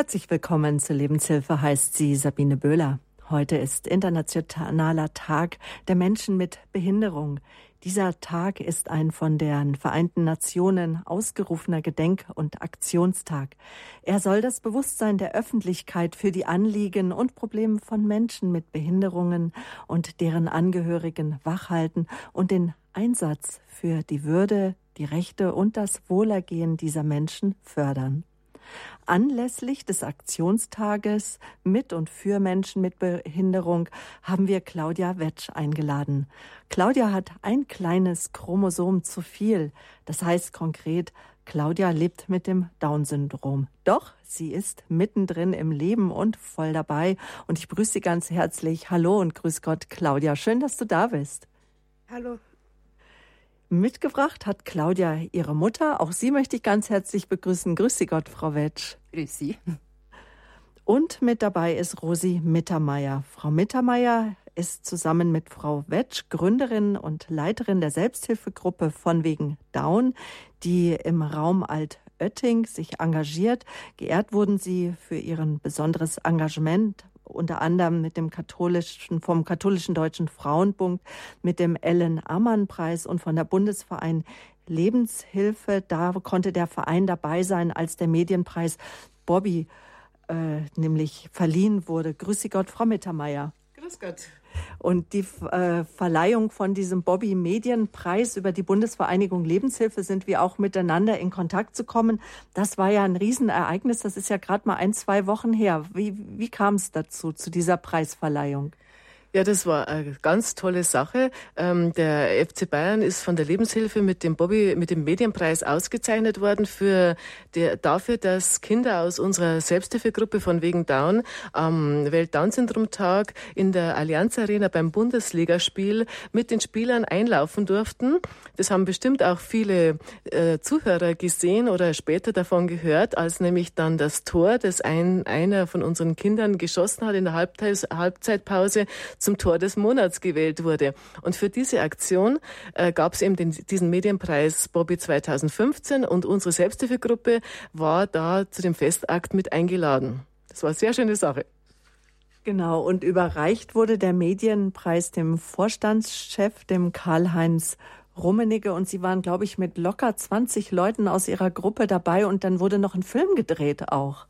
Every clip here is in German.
Herzlich willkommen zur Lebenshilfe, heißt sie Sabine Böhler. Heute ist internationaler Tag der Menschen mit Behinderung. Dieser Tag ist ein von den Vereinten Nationen ausgerufener Gedenk- und Aktionstag. Er soll das Bewusstsein der Öffentlichkeit für die Anliegen und Probleme von Menschen mit Behinderungen und deren Angehörigen wachhalten und den Einsatz für die Würde, die Rechte und das Wohlergehen dieser Menschen fördern. Anlässlich des Aktionstages mit und für Menschen mit Behinderung haben wir Claudia Wetsch eingeladen. Claudia hat ein kleines Chromosom zu viel. Das heißt konkret, Claudia lebt mit dem Down-Syndrom. Doch sie ist mittendrin im Leben und voll dabei. Und ich begrüße Sie ganz herzlich. Hallo und grüß Gott, Claudia. Schön, dass du da bist. Hallo. Mitgebracht hat Claudia ihre Mutter. Auch sie möchte ich ganz herzlich begrüßen. Grüß Sie Gott, Frau Wetsch. Grüß Sie. Und mit dabei ist Rosi Mittermeier. Frau Mittermeier ist zusammen mit Frau Wetsch Gründerin und Leiterin der Selbsthilfegruppe von wegen Down, die im Raum Altötting sich engagiert. Geehrt wurden sie für ihren besonderes Engagement unter anderem mit dem katholischen, vom katholischen Deutschen Frauenbund, mit dem Ellen Ammann Preis und von der Bundesverein Lebenshilfe. Da konnte der Verein dabei sein, als der Medienpreis Bobby äh, nämlich verliehen wurde. Grüße Gott, Frau Mittermeier. Grüß Gott. Und die äh, Verleihung von diesem Bobby Medienpreis über die Bundesvereinigung Lebenshilfe sind wir auch miteinander in Kontakt zu kommen. Das war ja ein Riesenereignis. Das ist ja gerade mal ein, zwei Wochen her. Wie, wie kam es dazu, zu dieser Preisverleihung? Ja, das war eine ganz tolle Sache. Ähm, der FC Bayern ist von der Lebenshilfe mit dem Bobby, mit dem Medienpreis ausgezeichnet worden für der, dafür, dass Kinder aus unserer Selbsthilfegruppe von wegen Down am Welt-Down-Syndrom-Tag in der Allianz Arena beim Bundesligaspiel mit den Spielern einlaufen durften. Das haben bestimmt auch viele äh, Zuhörer gesehen oder später davon gehört, als nämlich dann das Tor, das ein, einer von unseren Kindern geschossen hat in der Halbzeitpause, zum Tor des Monats gewählt wurde. Und für diese Aktion äh, gab es eben den, diesen Medienpreis Bobby 2015 und unsere Selbsthilfegruppe war da zu dem Festakt mit eingeladen. Das war eine sehr schöne Sache. Genau, und überreicht wurde der Medienpreis dem Vorstandschef, dem Karl-Heinz Rummenigge und sie waren, glaube ich, mit locker 20 Leuten aus ihrer Gruppe dabei und dann wurde noch ein Film gedreht auch.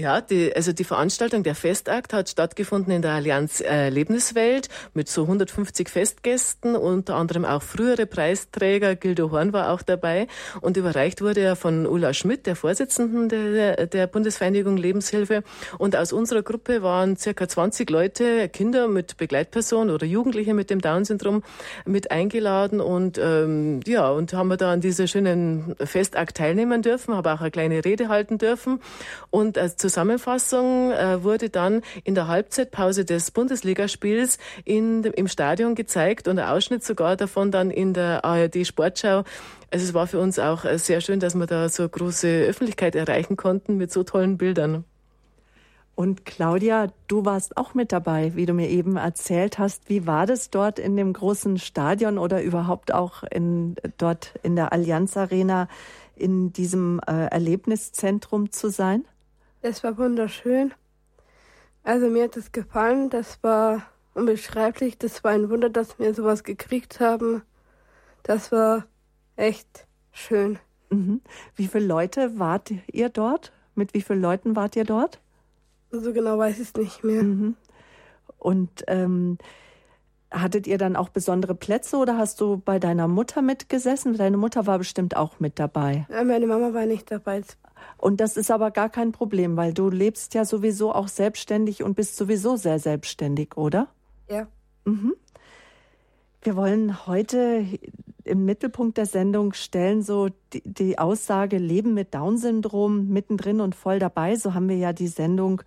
Ja, die, also die Veranstaltung, der Festakt hat stattgefunden in der Allianz Lebenswelt mit so 150 Festgästen, unter anderem auch frühere Preisträger, Gildo Horn war auch dabei. Und überreicht wurde er von Ulla Schmidt, der Vorsitzenden der, der Bundesvereinigung Lebenshilfe. Und aus unserer Gruppe waren circa 20 Leute, Kinder mit Begleitperson oder Jugendliche mit dem Down-Syndrom mit eingeladen. Und ähm, ja, und haben wir da an dieser schönen Festakt teilnehmen dürfen, habe auch eine kleine Rede halten dürfen. Und als Zusammenfassung äh, wurde dann in der Halbzeitpause des Bundesligaspiels in, im Stadion gezeigt und ein Ausschnitt sogar davon dann in der ARD Sportschau. Also es war für uns auch äh, sehr schön, dass wir da so große Öffentlichkeit erreichen konnten mit so tollen Bildern. Und Claudia, du warst auch mit dabei, wie du mir eben erzählt hast. Wie war das dort in dem großen Stadion oder überhaupt auch in, dort in der Allianz Arena in diesem äh, Erlebniszentrum zu sein? Es war wunderschön. Also mir hat es gefallen. Das war unbeschreiblich. Das war ein Wunder, dass wir sowas gekriegt haben. Das war echt schön. Mhm. Wie viele Leute wart ihr dort? Mit wie vielen Leuten wart ihr dort? So genau weiß ich es nicht mehr. Mhm. Und ähm, hattet ihr dann auch besondere Plätze oder hast du bei deiner Mutter mitgesessen? Deine Mutter war bestimmt auch mit dabei. Meine Mama war nicht dabei. Und das ist aber gar kein Problem, weil du lebst ja sowieso auch selbstständig und bist sowieso sehr selbstständig, oder? Ja. Mhm. Wir wollen heute im Mittelpunkt der Sendung stellen so die, die Aussage Leben mit Down-Syndrom mittendrin und voll dabei. So haben wir ja die Sendung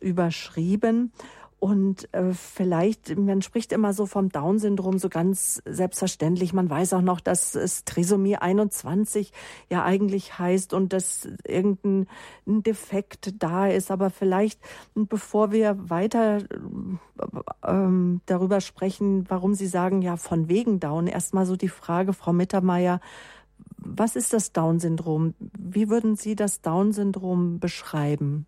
überschrieben. Und äh, vielleicht, man spricht immer so vom Down-Syndrom so ganz selbstverständlich. Man weiß auch noch, dass es Trisomie 21 ja eigentlich heißt und dass irgendein Defekt da ist. Aber vielleicht, bevor wir weiter ähm, darüber sprechen, warum Sie sagen, ja, von wegen Down, erstmal so die Frage, Frau Mittermeier, Was ist das Down-Syndrom? Wie würden Sie das Down-Syndrom beschreiben?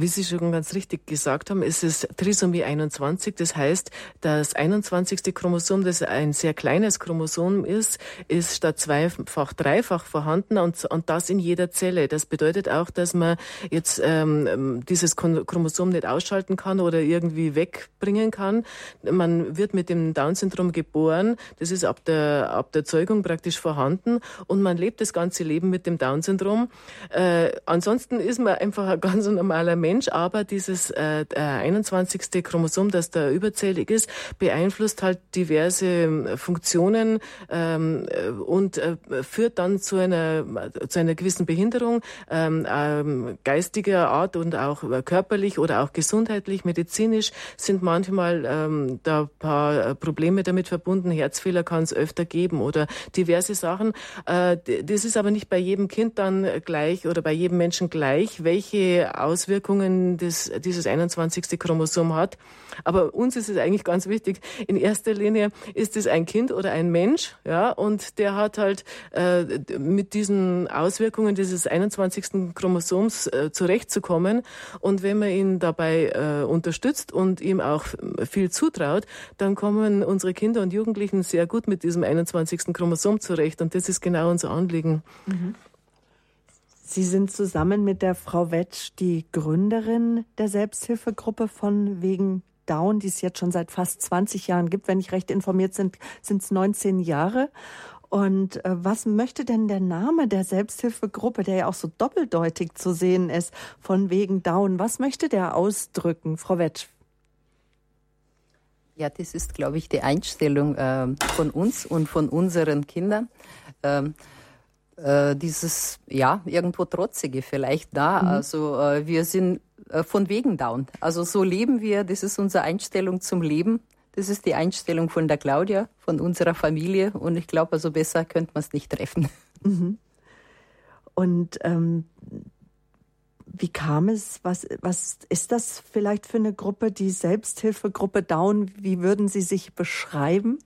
Wie Sie schon ganz richtig gesagt haben, ist es Trisomie 21. Das heißt, das 21. Chromosom, das ein sehr kleines Chromosom ist, ist statt zweifach dreifach vorhanden und, und das in jeder Zelle. Das bedeutet auch, dass man jetzt ähm, dieses Chromosom nicht ausschalten kann oder irgendwie wegbringen kann. Man wird mit dem Down-Syndrom geboren. Das ist ab der, ab der Zeugung praktisch vorhanden und man lebt das ganze Leben mit dem Down-Syndrom. Äh, ansonsten ist man einfach ein ganz normaler Mensch. Mensch, aber dieses äh, 21. Chromosom, das da überzählig ist, beeinflusst halt diverse ähm, Funktionen ähm, äh, und äh, führt dann zu einer zu einer gewissen Behinderung ähm, ähm, geistiger Art und auch körperlich oder auch gesundheitlich, medizinisch sind manchmal ähm, da paar äh, Probleme damit verbunden. Herzfehler kann es öfter geben oder diverse Sachen. Äh, das ist aber nicht bei jedem Kind dann gleich oder bei jedem Menschen gleich, welche Auswirkungen Auswirkungen das, dieses 21. Chromosom hat. Aber uns ist es eigentlich ganz wichtig. In erster Linie ist es ein Kind oder ein Mensch, ja, und der hat halt äh, mit diesen Auswirkungen dieses 21. Chromosoms äh, zurechtzukommen. Und wenn man ihn dabei äh, unterstützt und ihm auch viel zutraut, dann kommen unsere Kinder und Jugendlichen sehr gut mit diesem 21. Chromosom zurecht. Und das ist genau unser Anliegen. Mhm. Sie sind zusammen mit der Frau Wetsch die Gründerin der Selbsthilfegruppe von wegen Down, die es jetzt schon seit fast 20 Jahren gibt. Wenn ich recht informiert bin, sind es 19 Jahre. Und äh, was möchte denn der Name der Selbsthilfegruppe, der ja auch so doppeldeutig zu sehen ist, von wegen Down, was möchte der ausdrücken, Frau Wetsch? Ja, das ist, glaube ich, die Einstellung äh, von uns und von unseren Kindern. Ähm, äh, dieses, ja, irgendwo Trotzige vielleicht da. Mhm. Also äh, wir sind äh, von wegen down. Also so leben wir, das ist unsere Einstellung zum Leben. Das ist die Einstellung von der Claudia, von unserer Familie. Und ich glaube, also besser könnte man es nicht treffen. Mhm. Und ähm, wie kam es? Was, was ist das vielleicht für eine Gruppe, die Selbsthilfegruppe Down? Wie würden Sie sich beschreiben?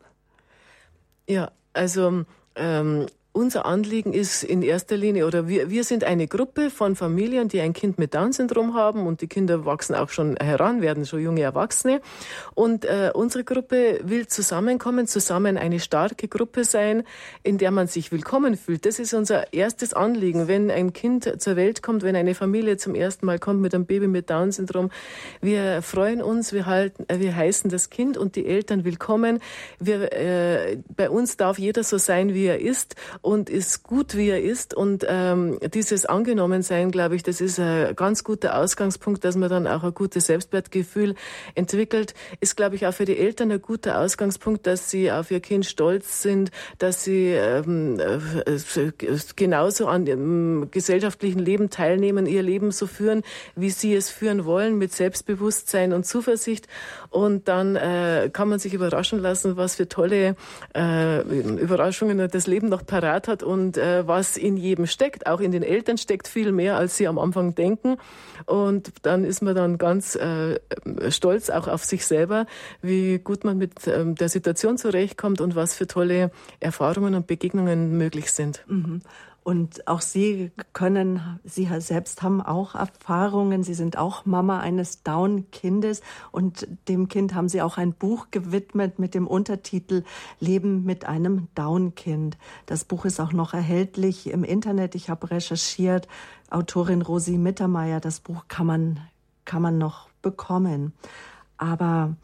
Ja, also ähm, unser Anliegen ist in erster Linie, oder wir, wir sind eine Gruppe von Familien, die ein Kind mit Down-Syndrom haben und die Kinder wachsen auch schon heran, werden schon junge Erwachsene. Und äh, unsere Gruppe will zusammenkommen, zusammen eine starke Gruppe sein, in der man sich willkommen fühlt. Das ist unser erstes Anliegen. Wenn ein Kind zur Welt kommt, wenn eine Familie zum ersten Mal kommt mit einem Baby mit Down-Syndrom, wir freuen uns, wir, halten, äh, wir heißen das Kind und die Eltern willkommen. Wir, äh, bei uns darf jeder so sein, wie er ist und ist gut, wie er ist. Und ähm, dieses Angenommensein, glaube ich, das ist ein ganz guter Ausgangspunkt, dass man dann auch ein gutes Selbstwertgefühl entwickelt. Ist, glaube ich, auch für die Eltern ein guter Ausgangspunkt, dass sie auf ihr Kind stolz sind, dass sie ähm, äh, genauso an dem gesellschaftlichen Leben teilnehmen, ihr Leben so führen, wie sie es führen wollen, mit Selbstbewusstsein und Zuversicht. Und dann äh, kann man sich überraschen lassen, was für tolle äh, Überraschungen das Leben noch parat hat und äh, was in jedem steckt, auch in den Eltern steckt viel mehr, als sie am Anfang denken. Und dann ist man dann ganz äh, stolz auch auf sich selber, wie gut man mit ähm, der Situation zurechtkommt und was für tolle Erfahrungen und Begegnungen möglich sind. Mhm. Und auch Sie können, Sie selbst haben auch Erfahrungen. Sie sind auch Mama eines Down-Kindes und dem Kind haben Sie auch ein Buch gewidmet mit dem Untertitel Leben mit einem Down-Kind. Das Buch ist auch noch erhältlich im Internet. Ich habe recherchiert. Autorin Rosi Mittermeier. Das Buch kann man, kann man noch bekommen. Aber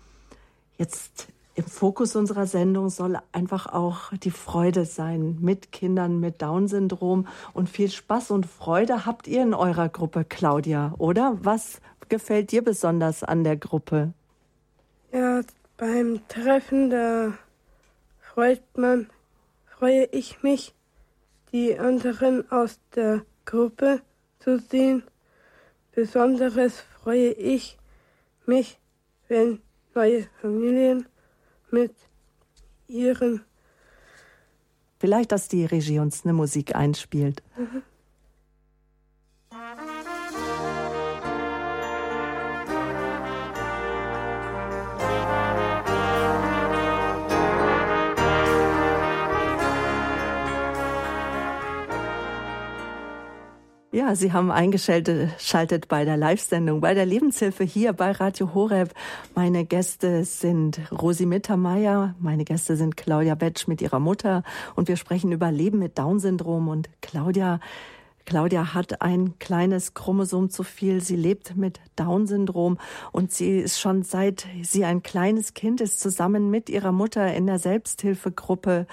jetzt im Fokus unserer Sendung soll einfach auch die Freude sein mit Kindern mit Down-Syndrom. Und viel Spaß und Freude habt ihr in eurer Gruppe, Claudia, oder? Was gefällt dir besonders an der Gruppe? Ja, beim Treffen, da freut man, freue ich mich, die anderen aus der Gruppe zu sehen. Besonderes freue ich mich, wenn neue Familien mit ihren. Vielleicht, dass die Regie uns eine Musik einspielt. Mhm. Ja, Sie haben eingeschaltet bei der Live-Sendung, bei der Lebenshilfe hier bei Radio Horeb. Meine Gäste sind Rosi Mittermeier, meine Gäste sind Claudia Betsch mit ihrer Mutter und wir sprechen über Leben mit Down-Syndrom und Claudia Claudia hat ein kleines Chromosom zu viel. Sie lebt mit Down-Syndrom und sie ist schon seit sie ein kleines Kind ist zusammen mit ihrer Mutter in der Selbsthilfegruppe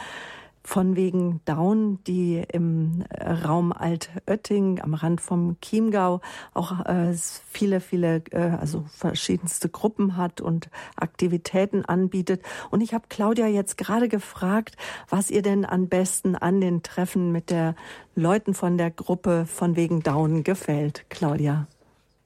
von wegen Down, die im äh, Raum Altötting am Rand vom Chiemgau auch äh, viele, viele, äh, also verschiedenste Gruppen hat und Aktivitäten anbietet. Und ich habe Claudia jetzt gerade gefragt, was ihr denn am besten an den Treffen mit der Leuten von der Gruppe von wegen Down gefällt. Claudia.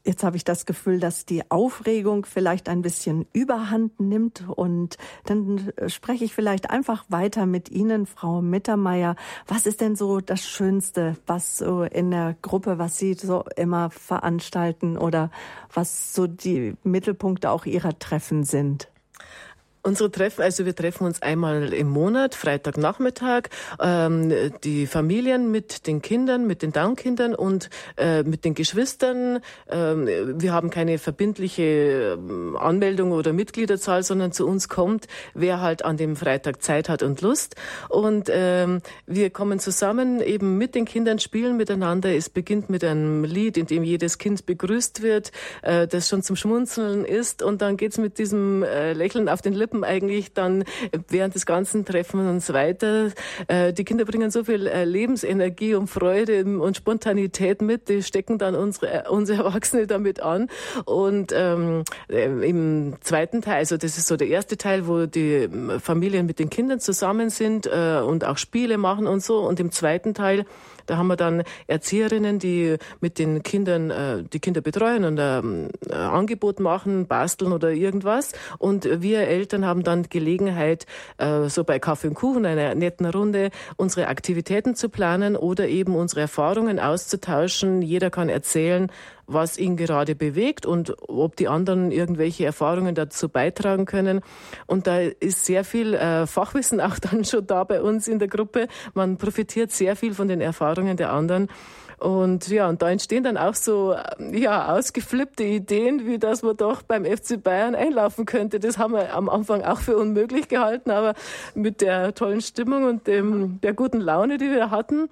Jetzt habe ich das Gefühl, dass die Aufregung vielleicht ein bisschen überhand nimmt und dann spreche ich vielleicht einfach weiter mit Ihnen, Frau Mittermeier. Was ist denn so das Schönste, was so in der Gruppe, was Sie so immer veranstalten oder was so die Mittelpunkte auch Ihrer Treffen sind? Unsere Treffen, also wir treffen uns einmal im Monat, Freitagnachmittag, ähm, die Familien mit den Kindern, mit den Down-Kindern und äh, mit den Geschwistern. Ähm, wir haben keine verbindliche ähm, Anmeldung oder Mitgliederzahl, sondern zu uns kommt, wer halt an dem Freitag Zeit hat und Lust. Und ähm, wir kommen zusammen eben mit den Kindern, spielen miteinander. Es beginnt mit einem Lied, in dem jedes Kind begrüßt wird, äh, das schon zum Schmunzeln ist. Und dann geht's mit diesem äh, Lächeln auf den Lippen Gruppen eigentlich dann während des ganzen Treffens weiter. Äh, die Kinder bringen so viel äh, Lebensenergie und Freude und Spontanität mit, die stecken dann unsere, unsere Erwachsene damit an. Und ähm, äh, im zweiten Teil, also das ist so der erste Teil, wo die Familien mit den Kindern zusammen sind äh, und auch Spiele machen und so. Und im zweiten Teil da haben wir dann Erzieherinnen, die mit den Kindern äh, die Kinder betreuen und ähm, äh, Angebot machen, basteln oder irgendwas. Und wir Eltern haben dann Gelegenheit, äh, so bei Kaffee und Kuchen, einer netten Runde, unsere Aktivitäten zu planen oder eben unsere Erfahrungen auszutauschen. Jeder kann erzählen, was ihn gerade bewegt und ob die anderen irgendwelche Erfahrungen dazu beitragen können. Und da ist sehr viel äh, Fachwissen auch dann schon da bei uns in der Gruppe. Man profitiert sehr viel von den Erfahrungen der anderen. Und ja, und da entstehen dann auch so ja, ausgeflippte Ideen, wie dass man doch beim FC Bayern einlaufen könnte. Das haben wir am Anfang auch für unmöglich gehalten, aber mit der tollen Stimmung und dem, der guten Laune, die wir hatten,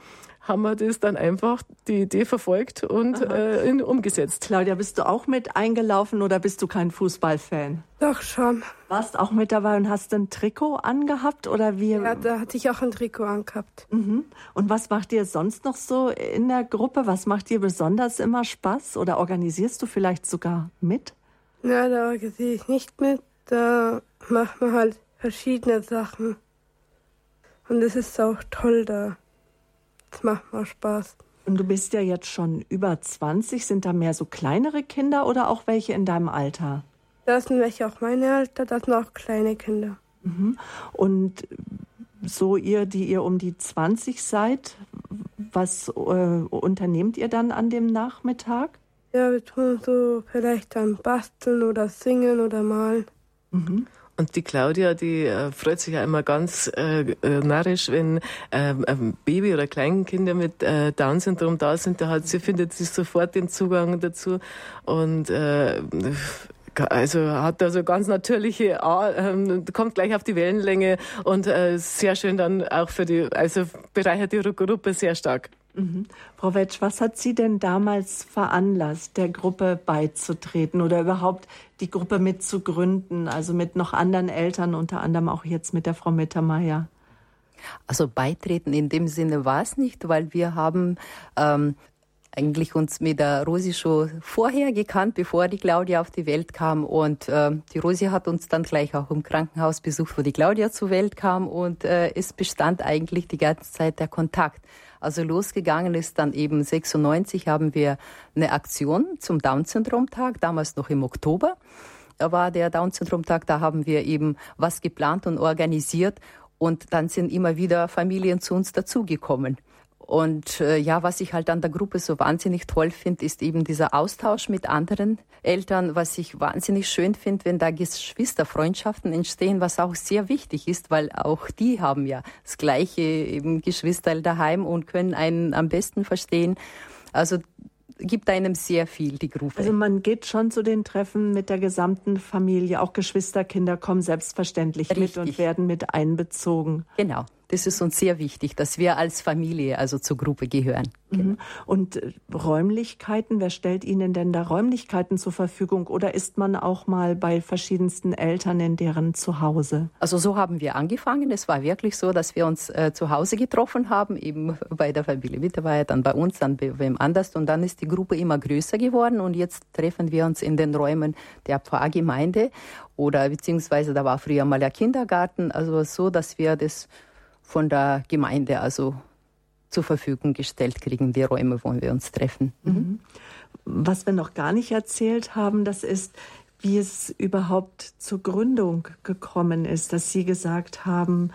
haben wir das dann einfach die Idee verfolgt und äh, in, umgesetzt. Claudia, bist du auch mit eingelaufen oder bist du kein Fußballfan? Doch schon. Warst auch mit dabei und hast ein Trikot angehabt oder wie? Ja, da hatte ich auch ein Trikot angehabt. Mhm. Und was macht dir sonst noch so in der Gruppe? Was macht dir besonders immer Spaß oder organisierst du vielleicht sogar mit? Na, da organisiere ich nicht mit. Da macht man halt verschiedene Sachen. Und es ist auch toll da. Das macht mal Spaß. Und du bist ja jetzt schon über 20. Sind da mehr so kleinere Kinder oder auch welche in deinem Alter? Das sind welche auch meine Alter, das sind auch kleine Kinder. Mhm. Und so ihr, die ihr um die 20 seid, was äh, unternehmt ihr dann an dem Nachmittag? Ja, wir tun so vielleicht dann basteln oder singen oder malen. Mhm. Und die Claudia, die äh, freut sich ja immer ganz äh, äh narrisch, wenn äh, Baby- oder Kleinkinder mit äh, Down-Syndrom da sind. Da hat sie findet sie sofort den Zugang dazu und äh, also hat also ganz natürliche, äh, kommt gleich auf die Wellenlänge und äh, sehr schön dann auch für die, also bereichert die Gruppe sehr stark. Mhm. Frau Wetsch, was hat Sie denn damals veranlasst, der Gruppe beizutreten oder überhaupt die Gruppe mitzugründen, also mit noch anderen Eltern, unter anderem auch jetzt mit der Frau Mittermeier? Also beitreten in dem Sinne war es nicht, weil wir haben ähm, eigentlich uns mit der Rosi schon vorher gekannt, bevor die Claudia auf die Welt kam. Und äh, die Rosi hat uns dann gleich auch im Krankenhaus besucht, wo die Claudia zur Welt kam. Und äh, es bestand eigentlich die ganze Zeit der Kontakt. Also losgegangen ist dann eben 96 haben wir eine Aktion zum Down-Syndrom-Tag, damals noch im Oktober war der Down-Syndrom-Tag, da haben wir eben was geplant und organisiert und dann sind immer wieder Familien zu uns dazugekommen. Und äh, ja, was ich halt an der Gruppe so wahnsinnig toll finde, ist eben dieser Austausch mit anderen Eltern, was ich wahnsinnig schön finde, wenn da Geschwisterfreundschaften entstehen, was auch sehr wichtig ist, weil auch die haben ja das gleiche eben Geschwister daheim und können einen am besten verstehen. Also gibt einem sehr viel, die Gruppe. Also man geht schon zu den Treffen mit der gesamten Familie. Auch Geschwisterkinder kommen selbstverständlich Richtig. mit und werden mit einbezogen. Genau. Das ist uns sehr wichtig, dass wir als Familie also zur Gruppe gehören. Mhm. Und äh, Räumlichkeiten, wer stellt Ihnen denn da Räumlichkeiten zur Verfügung oder ist man auch mal bei verschiedensten Eltern in deren Zuhause? Also so haben wir angefangen. Es war wirklich so, dass wir uns äh, zu Hause getroffen haben, eben bei der Familie Mitterweier, dann bei uns, dann bei wem anders und dann ist die Gruppe immer größer geworden und jetzt treffen wir uns in den Räumen der Pfarrgemeinde oder beziehungsweise da war früher mal der Kindergarten, also so, dass wir das von der Gemeinde also zur Verfügung gestellt kriegen, die Räume, wo wir uns treffen. Mhm. Was wir noch gar nicht erzählt haben, das ist, wie es überhaupt zur Gründung gekommen ist, dass Sie gesagt haben,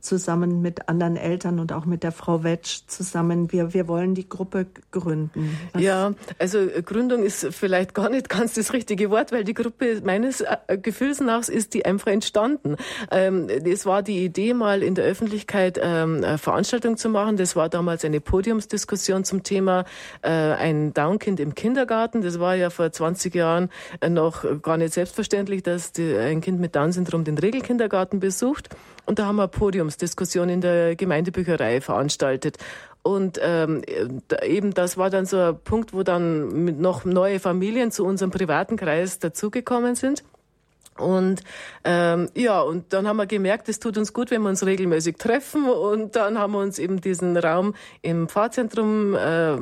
zusammen mit anderen Eltern und auch mit der Frau Wetsch zusammen. Wir, wir wollen die Gruppe gründen. Was? Ja, also äh, Gründung ist vielleicht gar nicht ganz das richtige Wort, weil die Gruppe meines äh, Gefühls nach ist die einfach entstanden. Ähm, es war die Idee, mal in der Öffentlichkeit ähm, eine Veranstaltung zu machen. Das war damals eine Podiumsdiskussion zum Thema äh, ein Downkind im Kindergarten. Das war ja vor 20 Jahren noch gar nicht selbstverständlich, dass ein Kind mit Down-Syndrom den Regelkindergarten besucht. Und da haben wir eine Podiumsdiskussion in der Gemeindebücherei veranstaltet. Und ähm, eben das war dann so ein Punkt, wo dann noch neue Familien zu unserem privaten Kreis dazugekommen sind. Und ähm, ja, und dann haben wir gemerkt, es tut uns gut, wenn wir uns regelmäßig treffen. Und dann haben wir uns eben diesen Raum im Pfarrzentrum äh,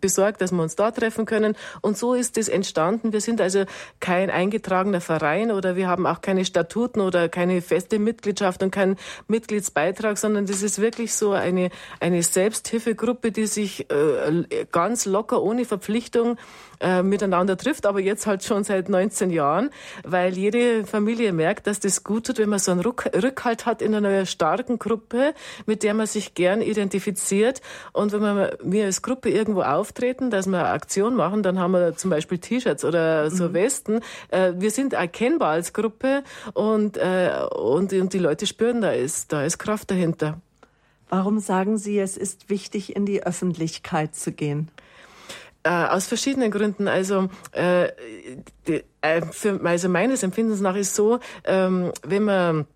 besorgt, dass wir uns da treffen können. Und so ist es entstanden. Wir sind also kein eingetragener Verein oder wir haben auch keine Statuten oder keine feste Mitgliedschaft und keinen Mitgliedsbeitrag, sondern das ist wirklich so eine, eine Selbsthilfegruppe, die sich äh, ganz locker, ohne Verpflichtung äh, miteinander trifft, aber jetzt halt schon seit 19 Jahren, weil jede Familie merkt, dass das gut tut, wenn man so einen Rückhalt hat in einer starken Gruppe, mit der man sich gern identifiziert. Und wenn wir, wir als Gruppe irgendwo auftreten, dass wir eine Aktion machen, dann haben wir zum Beispiel T-Shirts oder so mhm. Westen. Äh, wir sind erkennbar als Gruppe und, äh, und, und die Leute spüren, da ist, da ist Kraft dahinter. Warum sagen Sie, es ist wichtig, in die Öffentlichkeit zu gehen? Äh, aus verschiedenen Gründen. Also, äh, die, äh, für, also meines Empfindens nach ist so, ähm, wenn man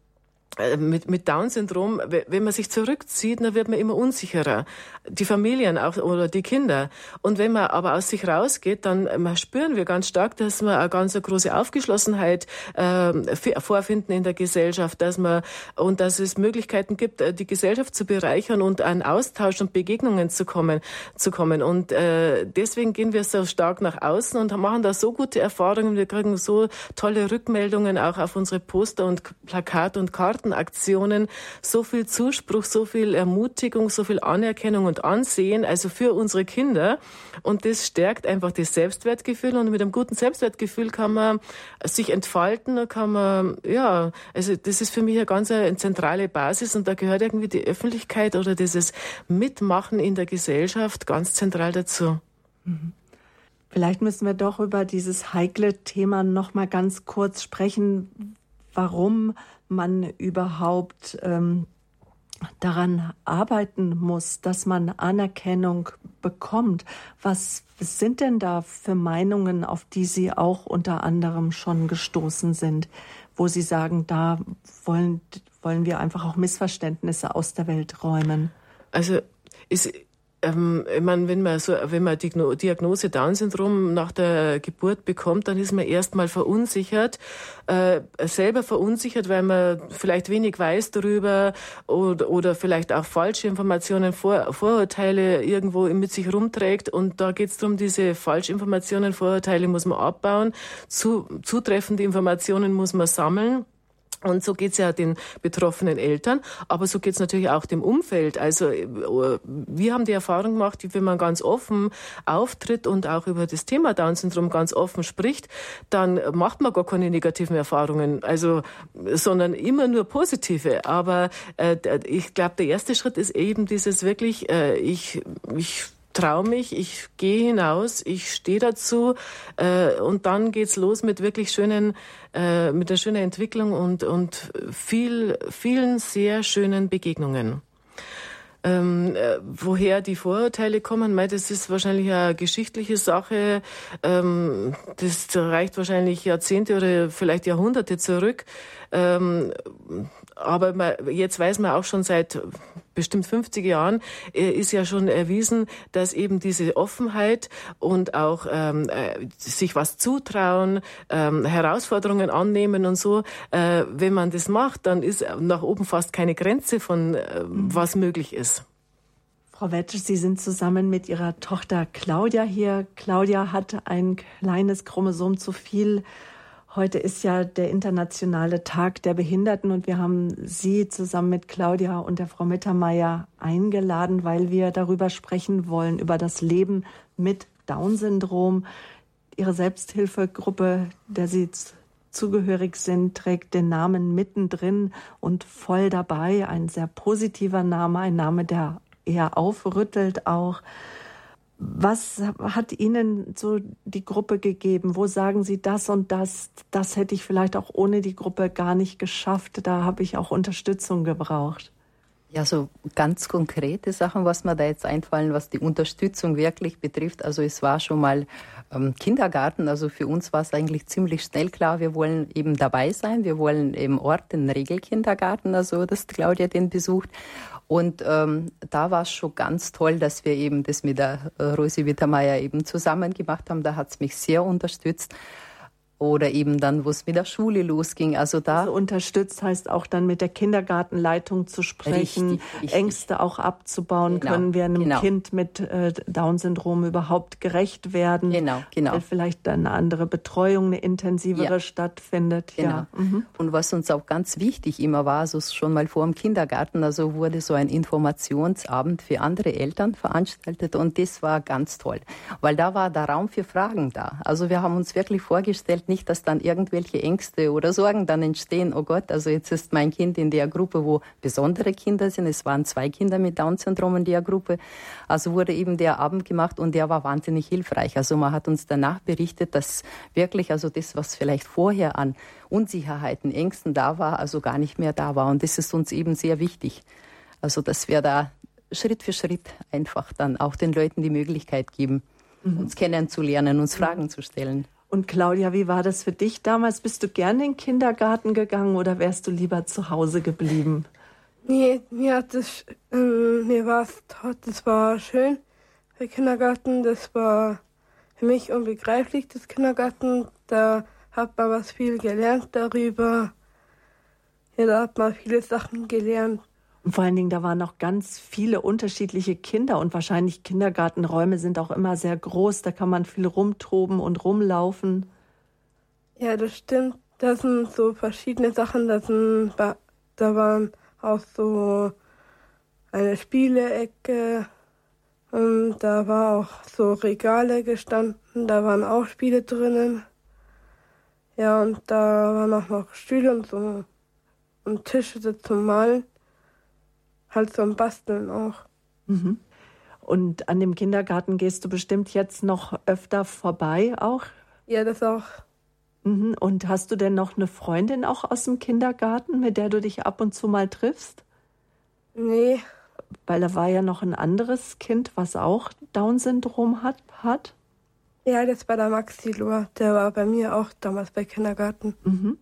äh, mit, mit Down-Syndrom, wenn man sich zurückzieht, dann wird man immer unsicherer. Die Familien auch oder die Kinder. Und wenn man aber aus sich rausgeht, dann man spüren wir ganz stark, dass wir eine ganz große Aufgeschlossenheit äh, vorfinden in der Gesellschaft, dass man und dass es Möglichkeiten gibt, äh, die Gesellschaft zu bereichern und an Austausch und Begegnungen zu kommen, zu kommen. Und äh, deswegen gehen wir so stark nach außen und machen da so gute Erfahrungen. Wir kriegen so tolle Rückmeldungen auch auf unsere Poster und Plakate und Karten Gartenaktionen so viel Zuspruch, so viel Ermutigung, so viel Anerkennung und Ansehen, also für unsere Kinder. Und das stärkt einfach das Selbstwertgefühl. Und mit einem guten Selbstwertgefühl kann man sich entfalten, kann man, ja, also das ist für mich eine ganz eine zentrale Basis und da gehört irgendwie die Öffentlichkeit oder dieses Mitmachen in der Gesellschaft ganz zentral dazu. Mhm. Vielleicht müssen wir doch über dieses heikle Thema noch mal ganz kurz sprechen. Warum man überhaupt ähm, daran arbeiten muss, dass man Anerkennung bekommt. Was sind denn da für Meinungen, auf die Sie auch unter anderem schon gestoßen sind, wo Sie sagen, da wollen, wollen wir einfach auch Missverständnisse aus der Welt räumen? Also ist ähm, ich meine, wenn man so, wenn man die Diagnose Down-Syndrom nach der Geburt bekommt, dann ist man erstmal verunsichert, äh, selber verunsichert, weil man vielleicht wenig weiß darüber oder, oder vielleicht auch falsche Informationen, Vor, Vorurteile irgendwo mit sich rumträgt. Und da geht es darum, diese Falschinformationen, Vorurteile muss man abbauen, zu, zutreffende Informationen muss man sammeln. Und so geht's ja den betroffenen Eltern, aber so geht's natürlich auch dem Umfeld. Also äh, wir haben die Erfahrung gemacht, wenn man ganz offen auftritt und auch über das Thema Down-Syndrom ganz offen spricht, dann macht man gar keine negativen Erfahrungen, also sondern immer nur positive. Aber äh, ich glaube, der erste Schritt ist eben dieses wirklich, äh, ich, ich traue mich, ich gehe hinaus, ich stehe dazu äh, und dann geht's los mit wirklich schönen, äh, mit der schönen Entwicklung und, und viel, vielen sehr schönen Begegnungen. Ähm, äh, woher die Vorurteile kommen, mei, das ist wahrscheinlich eine geschichtliche Sache. Ähm, das reicht wahrscheinlich Jahrzehnte oder vielleicht Jahrhunderte zurück. Ähm, aber man, jetzt weiß man auch schon seit bestimmt 50 Jahren äh, ist ja schon erwiesen, dass eben diese Offenheit und auch ähm, äh, sich was zutrauen, ähm, Herausforderungen annehmen und so, äh, wenn man das macht, dann ist nach oben fast keine Grenze von äh, mhm. was möglich ist. Frau Wetsch, Sie sind zusammen mit Ihrer Tochter Claudia hier. Claudia hat ein kleines Chromosom zu viel Heute ist ja der internationale Tag der Behinderten und wir haben Sie zusammen mit Claudia und der Frau Mittermeier eingeladen, weil wir darüber sprechen wollen, über das Leben mit Down-Syndrom. Ihre Selbsthilfegruppe, der Sie zugehörig sind, trägt den Namen mittendrin und voll dabei. Ein sehr positiver Name, ein Name, der eher aufrüttelt auch. Was hat Ihnen so die Gruppe gegeben? Wo sagen Sie das und das? Das hätte ich vielleicht auch ohne die Gruppe gar nicht geschafft. Da habe ich auch Unterstützung gebraucht. Ja, so ganz konkrete Sachen, was mir da jetzt einfallen, was die Unterstützung wirklich betrifft. Also es war schon mal ähm, Kindergarten. Also für uns war es eigentlich ziemlich schnell klar, wir wollen eben dabei sein. Wir wollen im Ort den Regelkindergarten, also dass Claudia den besucht. Und ähm, da war es schon ganz toll, dass wir eben das mit der äh, Rosi Wittermeier eben zusammen gemacht haben. Da hat es mich sehr unterstützt oder eben dann, wo es mit der Schule losging. Also da also unterstützt heißt auch dann mit der Kindergartenleitung zu sprechen, richtig, richtig. Ängste auch abzubauen. Genau, Können wir einem genau. Kind mit äh, Down-Syndrom überhaupt gerecht werden? Genau, genau. Weil vielleicht dann eine andere Betreuung, eine intensivere ja. stattfindet. Genau. Ja. Mhm. Und was uns auch ganz wichtig immer war, so schon mal vor dem Kindergarten, also wurde so ein Informationsabend für andere Eltern veranstaltet und das war ganz toll, weil da war der Raum für Fragen da. Also wir haben uns wirklich vorgestellt, nicht, dass dann irgendwelche Ängste oder Sorgen dann entstehen. Oh Gott, also jetzt ist mein Kind in der Gruppe, wo besondere Kinder sind. Es waren zwei Kinder mit Down-Syndrom in der Gruppe. Also wurde eben der Abend gemacht und der war wahnsinnig hilfreich. Also man hat uns danach berichtet, dass wirklich also das, was vielleicht vorher an Unsicherheiten, Ängsten da war, also gar nicht mehr da war. Und das ist uns eben sehr wichtig. Also dass wir da Schritt für Schritt einfach dann auch den Leuten die Möglichkeit geben, mhm. uns kennenzulernen, uns Fragen zu stellen. Und Claudia, wie war das für dich damals? Bist du gerne in den Kindergarten gegangen oder wärst du lieber zu Hause geblieben? Nee, mir hat das, äh, mir war es, das war schön. Der Kindergarten, das war für mich unbegreiflich, das Kindergarten. Da hat man was viel gelernt darüber. Ja, da hat man viele Sachen gelernt. Und vor allen Dingen, da waren noch ganz viele unterschiedliche Kinder und wahrscheinlich Kindergartenräume sind auch immer sehr groß. Da kann man viel rumtoben und rumlaufen. Ja, das stimmt. Da sind so verschiedene Sachen. Da, sind, da waren auch so eine Spielecke. Und da war auch so Regale gestanden. Da waren auch Spiele drinnen. Ja, und da waren auch noch Stühle und so und Tische zum Malen halt zum Basteln auch. Mhm. Und an dem Kindergarten gehst du bestimmt jetzt noch öfter vorbei auch? Ja, das auch. Mhm. Und hast du denn noch eine Freundin auch aus dem Kindergarten, mit der du dich ab und zu mal triffst? Nee. Weil da war ja noch ein anderes Kind, was auch Down-Syndrom hat, hat. Ja, das war der Maxi Lohr. Der war bei mir auch damals bei Kindergarten. Mhm.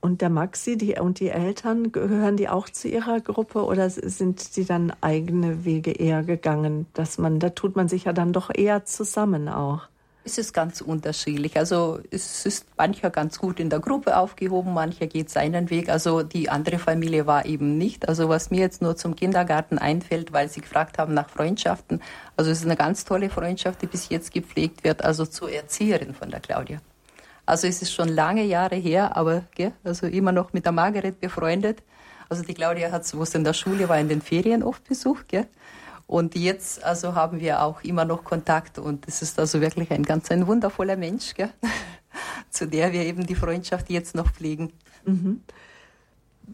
Und der Maxi die, und die Eltern, gehören die auch zu ihrer Gruppe oder sind sie dann eigene Wege eher gegangen? Dass man, da tut man sich ja dann doch eher zusammen auch. Es ist ganz unterschiedlich. Also es ist mancher ganz gut in der Gruppe aufgehoben, mancher geht seinen Weg. Also die andere Familie war eben nicht. Also was mir jetzt nur zum Kindergarten einfällt, weil Sie gefragt haben nach Freundschaften. Also es ist eine ganz tolle Freundschaft, die bis jetzt gepflegt wird, also zur Erzieherin von der Claudia. Also es ist schon lange Jahre her, aber gell, also immer noch mit der Margaret befreundet. Also die Claudia hat, wo sie in der Schule war, in den Ferien oft besucht. Und jetzt also haben wir auch immer noch Kontakt und es ist also wirklich ein ganz ein wundervoller Mensch, gell? zu der wir eben die Freundschaft jetzt noch pflegen. Mhm.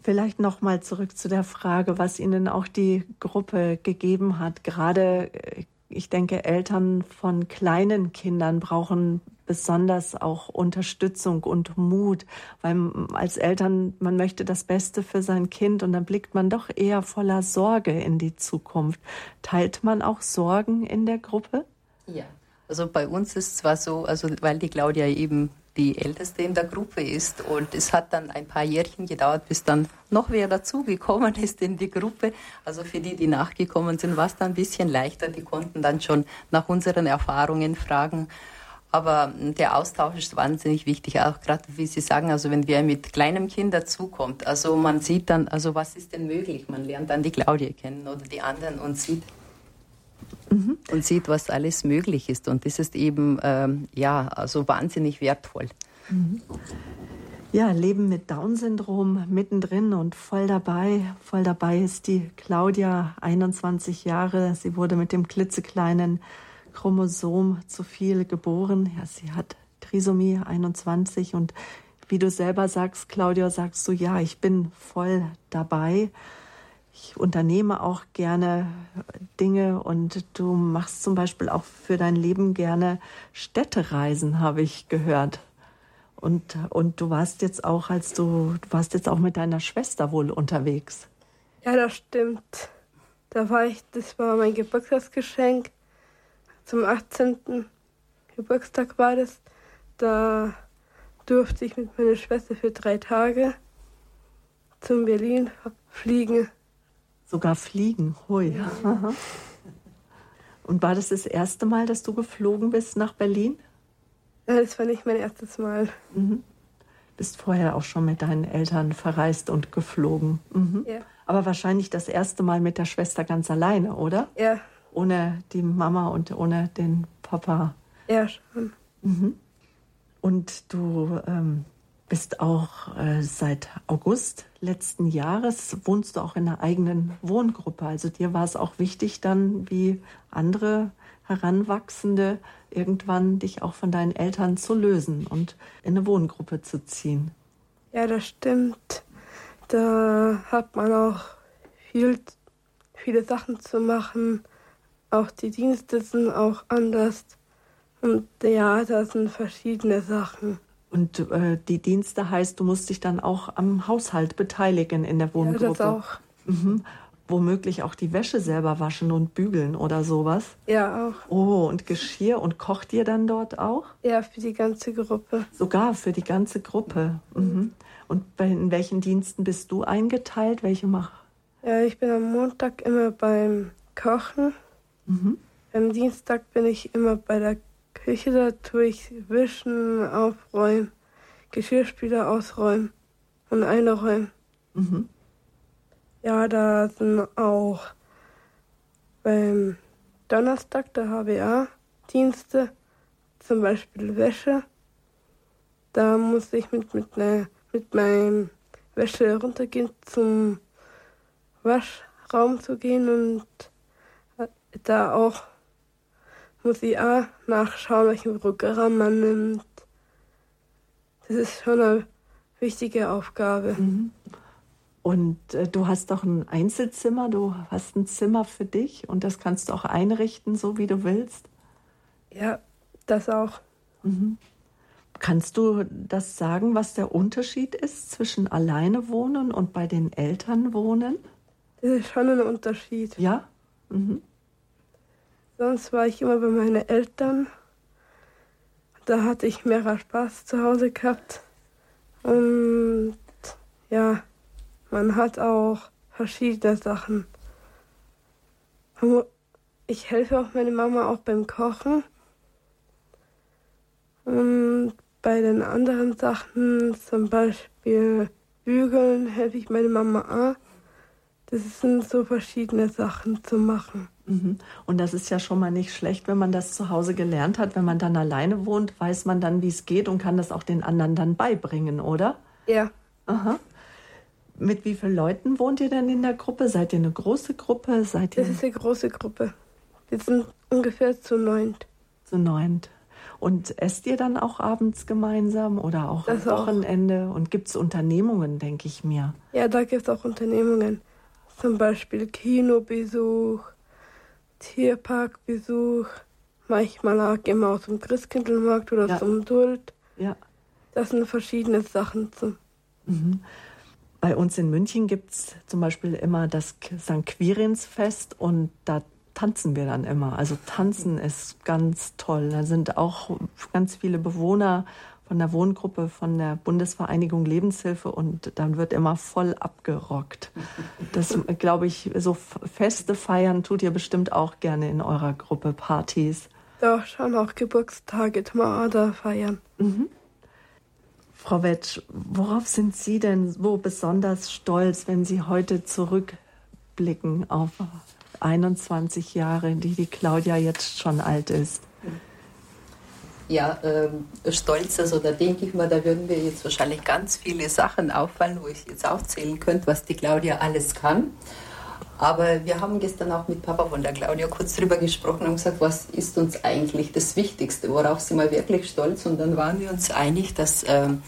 Vielleicht noch mal zurück zu der Frage, was Ihnen auch die Gruppe gegeben hat. Gerade, äh, ich denke, Eltern von kleinen Kindern brauchen besonders auch Unterstützung und Mut, weil als Eltern, man möchte das Beste für sein Kind und dann blickt man doch eher voller Sorge in die Zukunft. Teilt man auch Sorgen in der Gruppe? Ja, also bei uns ist zwar so, also weil die Claudia eben die älteste in der Gruppe ist und es hat dann ein paar Jährchen gedauert, bis dann noch wer dazugekommen ist in die Gruppe. Also für die, die nachgekommen sind, war es dann ein bisschen leichter. Die konnten dann schon nach unseren Erfahrungen fragen. Aber der Austausch ist wahnsinnig wichtig, auch gerade wie Sie sagen, also wenn wer mit kleinem Kind dazukommt, also man sieht dann, also was ist denn möglich? Man lernt dann die Claudia kennen oder die anderen und sieht, mhm. und sieht, was alles möglich ist. Und das ist eben ähm, ja also wahnsinnig wertvoll. Mhm. Ja, Leben mit Down-Syndrom mittendrin und voll dabei. Voll dabei ist die Claudia, 21 Jahre. Sie wurde mit dem klitzekleinen Chromosom zu viel geboren. Ja, sie hat Trisomie 21 und wie du selber sagst, Claudia, sagst du, ja, ich bin voll dabei. Ich unternehme auch gerne Dinge und du machst zum Beispiel auch für dein Leben gerne Städtereisen, habe ich gehört. Und, und du warst jetzt auch, als du, du warst jetzt auch mit deiner Schwester wohl unterwegs. Ja, das stimmt. Da war ich, das war mein Geburtstagsgeschenk zum 18. Geburtstag war das. Da durfte ich mit meiner Schwester für drei Tage zum Berlin fliegen. Sogar fliegen, hui. Ja. Und war das das erste Mal, dass du geflogen bist nach Berlin? Nein, das war nicht mein erstes Mal. Mhm. Bist vorher auch schon mit deinen Eltern verreist und geflogen. Mhm. Ja. Aber wahrscheinlich das erste Mal mit der Schwester ganz alleine, oder? Ja ohne die Mama und ohne den Papa. Ja, schon. Mhm. Und du ähm, bist auch äh, seit August letzten Jahres, wohnst du auch in einer eigenen Wohngruppe. Also dir war es auch wichtig, dann wie andere Heranwachsende irgendwann dich auch von deinen Eltern zu lösen und in eine Wohngruppe zu ziehen. Ja, das stimmt. Da hat man auch viel, viele Sachen zu machen auch die Dienste sind auch anders. Und ja, da sind verschiedene Sachen. Und äh, die Dienste heißt, du musst dich dann auch am Haushalt beteiligen in der Wohngruppe. Ja, das auch. Mhm. Womöglich auch die Wäsche selber waschen und bügeln oder sowas. Ja, auch. Oh, und Geschirr und kocht ihr dann dort auch? Ja, für die ganze Gruppe. Sogar für die ganze Gruppe. Mhm. Und bei, in welchen Diensten bist du eingeteilt? Welche mach? Ja, ich bin am Montag immer beim Kochen. Mhm. Am Dienstag bin ich immer bei der Küche, da tue ich wischen, aufräumen, Geschirrspüler ausräumen und einräumen. Mhm. Ja, da sind auch beim Donnerstag der HBA-Dienste, zum Beispiel Wäsche. Da muss ich mit, mit, ne, mit meinem Wäsche runtergehen zum Waschraum zu gehen und da auch muss ich auch nachschauen, welchen Programm man nimmt. Das ist schon eine wichtige Aufgabe. Mhm. Und äh, du hast doch ein Einzelzimmer, du hast ein Zimmer für dich und das kannst du auch einrichten, so wie du willst. Ja, das auch. Mhm. Kannst du das sagen, was der Unterschied ist zwischen alleine wohnen und bei den Eltern wohnen? Das ist schon ein Unterschied. Ja? Mhm. Sonst war ich immer bei meinen Eltern. Da hatte ich mehr Spaß zu Hause gehabt. Und ja, man hat auch verschiedene Sachen. Ich helfe auch meine Mama auch beim Kochen. Und bei den anderen Sachen, zum Beispiel Bügeln, helfe ich meine Mama auch. Das sind so verschiedene Sachen zu machen. Mhm. Und das ist ja schon mal nicht schlecht, wenn man das zu Hause gelernt hat. Wenn man dann alleine wohnt, weiß man dann, wie es geht und kann das auch den anderen dann beibringen, oder? Ja. Aha. Mit wie vielen Leuten wohnt ihr denn in der Gruppe? Seid ihr eine große Gruppe? Seid ihr das ist eine große Gruppe. Wir sind ungefähr zu neunt. Zu neunt. Und esst ihr dann auch abends gemeinsam oder auch das am Wochenende? Auch. Und gibt es Unternehmungen, denke ich mir? Ja, da gibt es auch Unternehmungen. Zum Beispiel Kinobesuch Tierparkbesuch, Manchmal gehen wir aus dem Christkindlmarkt oder ja. zum Duld. Ja. Das sind verschiedene Sachen zum. Mhm. Bei uns in München gibt es zum Beispiel immer das St. Quirinsfest und da tanzen wir dann immer. Also tanzen ist ganz toll. Da sind auch ganz viele Bewohner von der Wohngruppe von der Bundesvereinigung Lebenshilfe und dann wird immer voll abgerockt. Das glaube ich, so Feste feiern tut ihr bestimmt auch gerne in eurer Gruppe Partys. Ja, schon auch Geburtstage da feiern. Mhm. Frau Wetsch, worauf sind Sie denn so besonders stolz, wenn Sie heute zurückblicken auf 21 Jahre, die die Claudia jetzt schon alt ist? Ja, ähm, stolz, also da denke ich mal, da würden mir jetzt wahrscheinlich ganz viele Sachen auffallen, wo ich jetzt aufzählen könnte, was die Claudia alles kann. Aber wir haben gestern auch mit Papa von der Claudia kurz drüber gesprochen und gesagt, was ist uns eigentlich das Wichtigste, worauf sind wir wirklich stolz? Und dann waren wir uns einig, dass ähm,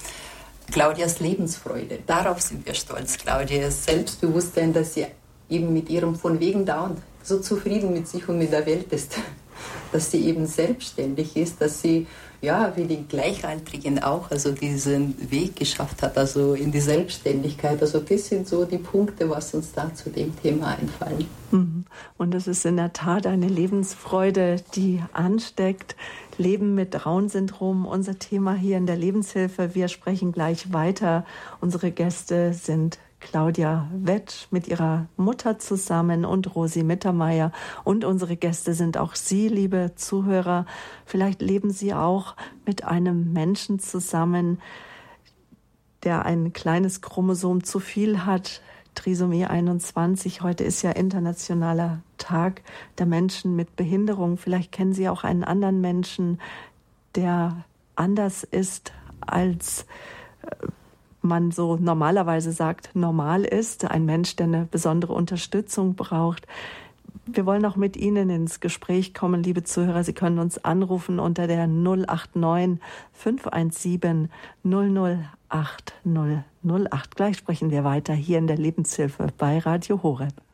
Claudias Lebensfreude, darauf sind wir stolz. Claudias Selbstbewusstsein, dass sie eben mit ihrem von wegen dauernd so zufrieden mit sich und mit der Welt ist dass sie eben selbstständig ist, dass sie ja wie die Gleichaltrigen auch also diesen Weg geschafft hat, also in die Selbstständigkeit. Also das sind so die Punkte, was uns da zu dem Thema einfallen. Mhm. Und das ist in der Tat eine Lebensfreude, die ansteckt. Leben mit Down-Syndrom, unser Thema hier in der Lebenshilfe. Wir sprechen gleich weiter. Unsere Gäste sind Claudia Wetsch mit ihrer Mutter zusammen und Rosi Mittermeier. Und unsere Gäste sind auch Sie, liebe Zuhörer. Vielleicht leben Sie auch mit einem Menschen zusammen, der ein kleines Chromosom zu viel hat. Trisomie 21. Heute ist ja internationaler Tag der Menschen mit Behinderung. Vielleicht kennen Sie auch einen anderen Menschen, der anders ist als äh, man so normalerweise sagt, normal ist, ein Mensch, der eine besondere Unterstützung braucht. Wir wollen auch mit Ihnen ins Gespräch kommen, liebe Zuhörer. Sie können uns anrufen unter der 089 517 008 008. Gleich sprechen wir weiter hier in der Lebenshilfe bei Radio Horeb.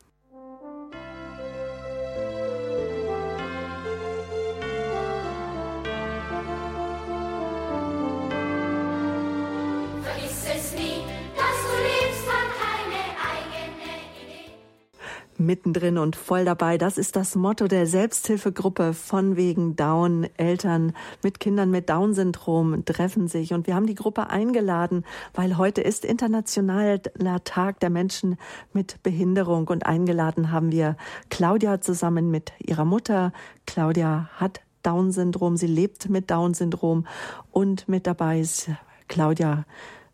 Mittendrin und voll dabei. Das ist das Motto der Selbsthilfegruppe von wegen Down. Eltern mit Kindern mit Down-Syndrom treffen sich und wir haben die Gruppe eingeladen, weil heute ist internationaler Tag der Menschen mit Behinderung und eingeladen haben wir Claudia zusammen mit ihrer Mutter. Claudia hat Down-Syndrom, sie lebt mit Down-Syndrom und mit dabei ist Claudia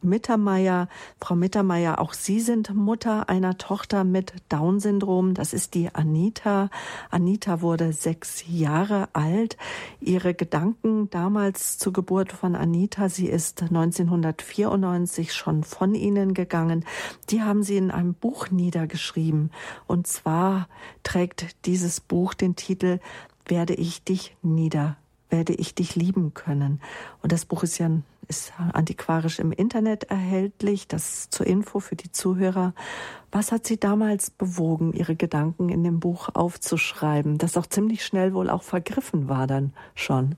Mittermeier. Frau Mittermeier, auch Sie sind Mutter einer Tochter mit Down-Syndrom. Das ist die Anita. Anita wurde sechs Jahre alt. Ihre Gedanken damals zur Geburt von Anita, sie ist 1994 schon von Ihnen gegangen. Die haben Sie in einem Buch niedergeschrieben. Und zwar trägt dieses Buch den Titel Werde ich dich nieder werde ich dich lieben können. Und das Buch ist ja ist antiquarisch im Internet erhältlich. Das zur Info für die Zuhörer. Was hat Sie damals bewogen, Ihre Gedanken in dem Buch aufzuschreiben, das auch ziemlich schnell wohl auch vergriffen war dann schon?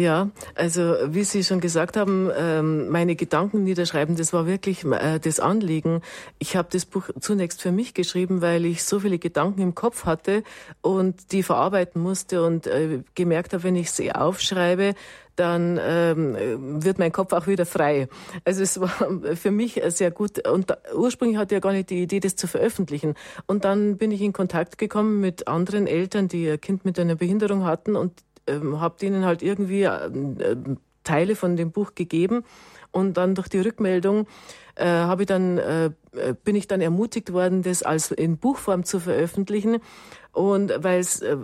Ja, also wie Sie schon gesagt haben, ähm, meine Gedanken niederschreiben, das war wirklich äh, das Anliegen. Ich habe das Buch zunächst für mich geschrieben, weil ich so viele Gedanken im Kopf hatte und die verarbeiten musste und äh, gemerkt habe, wenn ich sie aufschreibe, dann ähm, wird mein Kopf auch wieder frei. Also es war für mich sehr gut. Und ursprünglich hatte ich ja gar nicht die Idee, das zu veröffentlichen. Und dann bin ich in Kontakt gekommen mit anderen Eltern, die ihr Kind mit einer Behinderung hatten und ähm, habe denen halt irgendwie äh, Teile von dem Buch gegeben und dann durch die Rückmeldung äh, habe ich dann äh, bin ich dann ermutigt worden, das als in Buchform zu veröffentlichen. Und weil es, äh,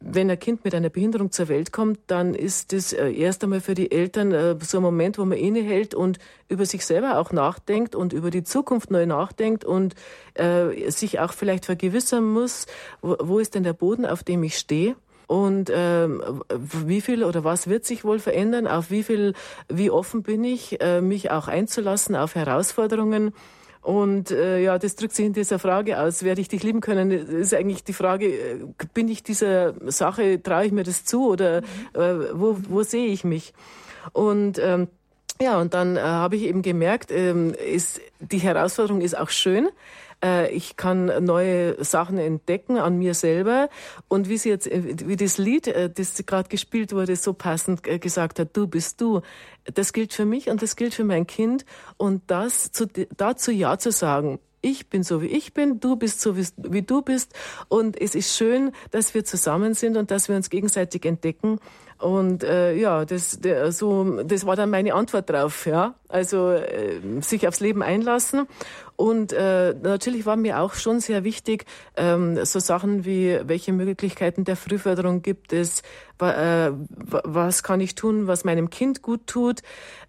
wenn ein Kind mit einer Behinderung zur Welt kommt, dann ist das äh, erst einmal für die Eltern äh, so ein Moment, wo man innehält und über sich selber auch nachdenkt und über die Zukunft neu nachdenkt und äh, sich auch vielleicht vergewissern muss, wo, wo ist denn der Boden, auf dem ich stehe? Und ähm, wie viel oder was wird sich wohl verändern, auf wie viel, wie offen bin ich, äh, mich auch einzulassen auf Herausforderungen Und äh, ja, das drückt sich in dieser Frage aus, werde ich dich lieben können, ist eigentlich die Frage, äh, bin ich dieser Sache, traue ich mir das zu oder äh, wo, wo sehe ich mich? Und ähm, ja, und dann äh, habe ich eben gemerkt, ähm, ist, die Herausforderung ist auch schön. Äh, ich kann neue Sachen entdecken an mir selber. Und wie sie jetzt, äh, wie das Lied, äh, das gerade gespielt wurde, so passend gesagt hat, du bist du. Das gilt für mich und das gilt für mein Kind. Und das zu, dazu Ja zu sagen, ich bin so wie ich bin, du bist so wie, du bist. Und es ist schön, dass wir zusammen sind und dass wir uns gegenseitig entdecken. Und äh, ja, das, der, so, das war dann meine Antwort drauf. Ja, also äh, sich aufs Leben einlassen. Und äh, natürlich war mir auch schon sehr wichtig, ähm, so Sachen wie welche Möglichkeiten der Frühförderung gibt es, wa, äh, was kann ich tun, was meinem Kind gut tut,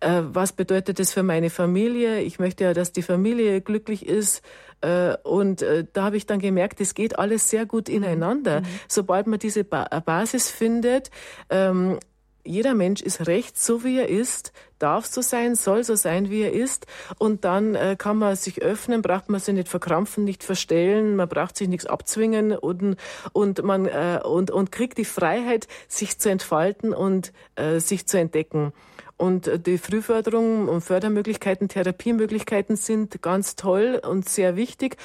äh, was bedeutet das für meine Familie. Ich möchte ja, dass die Familie glücklich ist. Äh, und äh, da habe ich dann gemerkt, es geht alles sehr gut ineinander. Mhm. Sobald man diese ba Basis findet, ähm, jeder Mensch ist recht, so wie er ist, darf so sein, soll so sein, wie er ist. Und dann äh, kann man sich öffnen, braucht man sich nicht verkrampfen, nicht verstellen, man braucht sich nichts abzwingen und, und man äh, und, und kriegt die Freiheit, sich zu entfalten und äh, sich zu entdecken. Und äh, die Frühförderung und Fördermöglichkeiten, Therapiemöglichkeiten sind ganz toll und sehr wichtig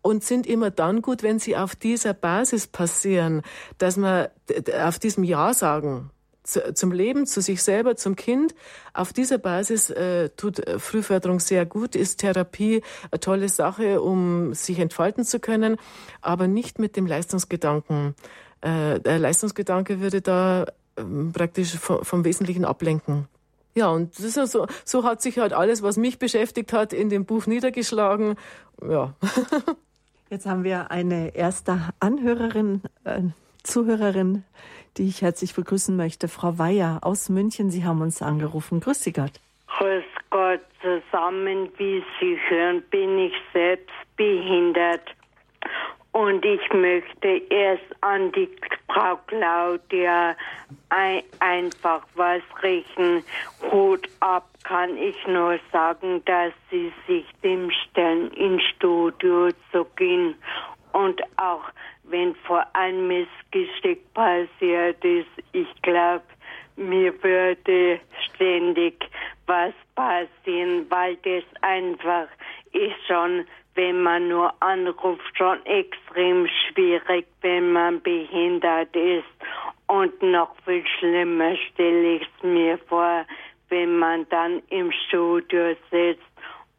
und sind immer dann gut, wenn sie auf dieser Basis passieren, dass man auf diesem Ja sagen zu, zum Leben, zu sich selber, zum Kind. Auf dieser Basis äh, tut äh, Frühförderung sehr gut, ist Therapie eine tolle Sache, um sich entfalten zu können, aber nicht mit dem Leistungsgedanken. Äh, der Leistungsgedanke würde da äh, praktisch vom, vom Wesentlichen ablenken. Ja, und das ist so, so hat sich halt alles, was mich beschäftigt hat, in dem Buch niedergeschlagen. Ja. Jetzt haben wir eine erste Anhörerin, äh, Zuhörerin, die ich herzlich begrüßen möchte. Frau Weyer aus München, Sie haben uns angerufen. Grüß Sie Gott. Grüß Gott zusammen. Wie Sie hören, bin ich selbst behindert. Und ich möchte erst an die Frau Claudia ein, einfach was richten. Hut ab kann ich nur sagen, dass sie sich dem stellen, ins Studio zu gehen und auch wenn vor ein Missgeschick passiert ist, ich glaube, mir würde ständig was passieren, weil das einfach ist schon, wenn man nur anruft, schon extrem schwierig, wenn man behindert ist. Und noch viel schlimmer stelle ich es mir vor, wenn man dann im Studio sitzt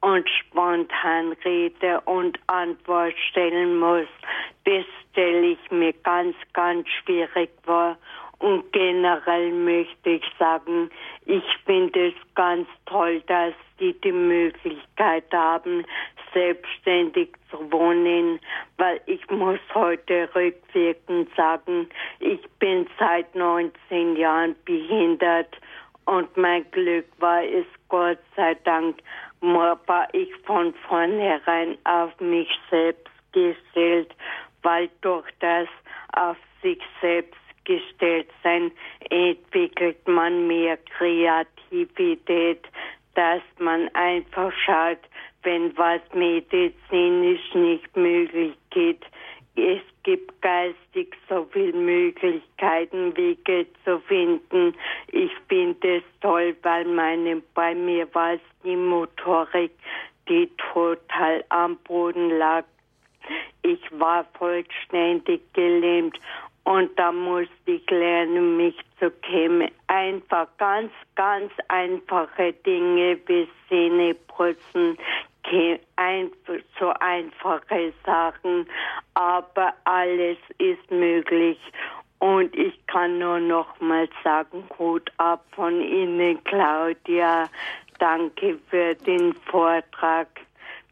und spontan Rede und Antwort stellen muss. Das stelle ich mir ganz, ganz schwierig vor. Und generell möchte ich sagen, ich finde es ganz toll, dass die die Möglichkeit haben, selbstständig zu wohnen, weil ich muss heute rückwirkend sagen, ich bin seit 19 Jahren behindert. Und mein Glück war es Gott sei Dank war ich von vornherein auf mich selbst gestellt, weil durch das auf sich selbst gestellt sein entwickelt man mehr Kreativität, dass man einfach schaut, wenn was medizinisch nicht möglich geht, es gibt geistig so viele Möglichkeiten, Wege zu finden. Ich finde es toll, weil meine, bei mir war es die Motorik, die total am Boden lag. Ich war vollständig gelähmt und da musste ich lernen, mich zu kämen. Einfach ganz, ganz einfache Dinge wie Zähne putzen, so einfache Sachen, aber alles ist möglich. Und ich kann nur noch mal sagen, Hut ab von Ihnen, Claudia. Danke für den Vortrag.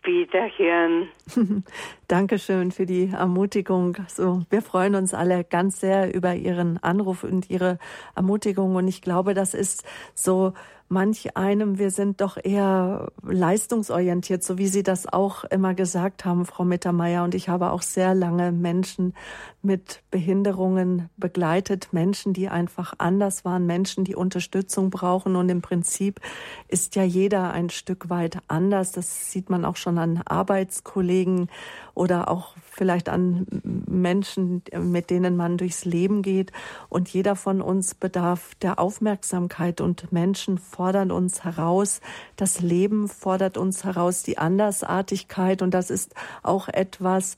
Wiederhören. Dankeschön für die Ermutigung. So, wir freuen uns alle ganz sehr über Ihren Anruf und Ihre Ermutigung. Und ich glaube, das ist so manch einem, wir sind doch eher leistungsorientiert, so wie Sie das auch immer gesagt haben, Frau Mittermeier. Und ich habe auch sehr lange Menschen mit Behinderungen begleitet, Menschen, die einfach anders waren, Menschen, die Unterstützung brauchen. Und im Prinzip ist ja jeder ein Stück weit anders. Das sieht man auch schon an Arbeitskollegen oder auch vielleicht an Menschen, mit denen man durchs Leben geht. Und jeder von uns bedarf der Aufmerksamkeit und Menschen fordern uns heraus. Das Leben fordert uns heraus, die Andersartigkeit. Und das ist auch etwas,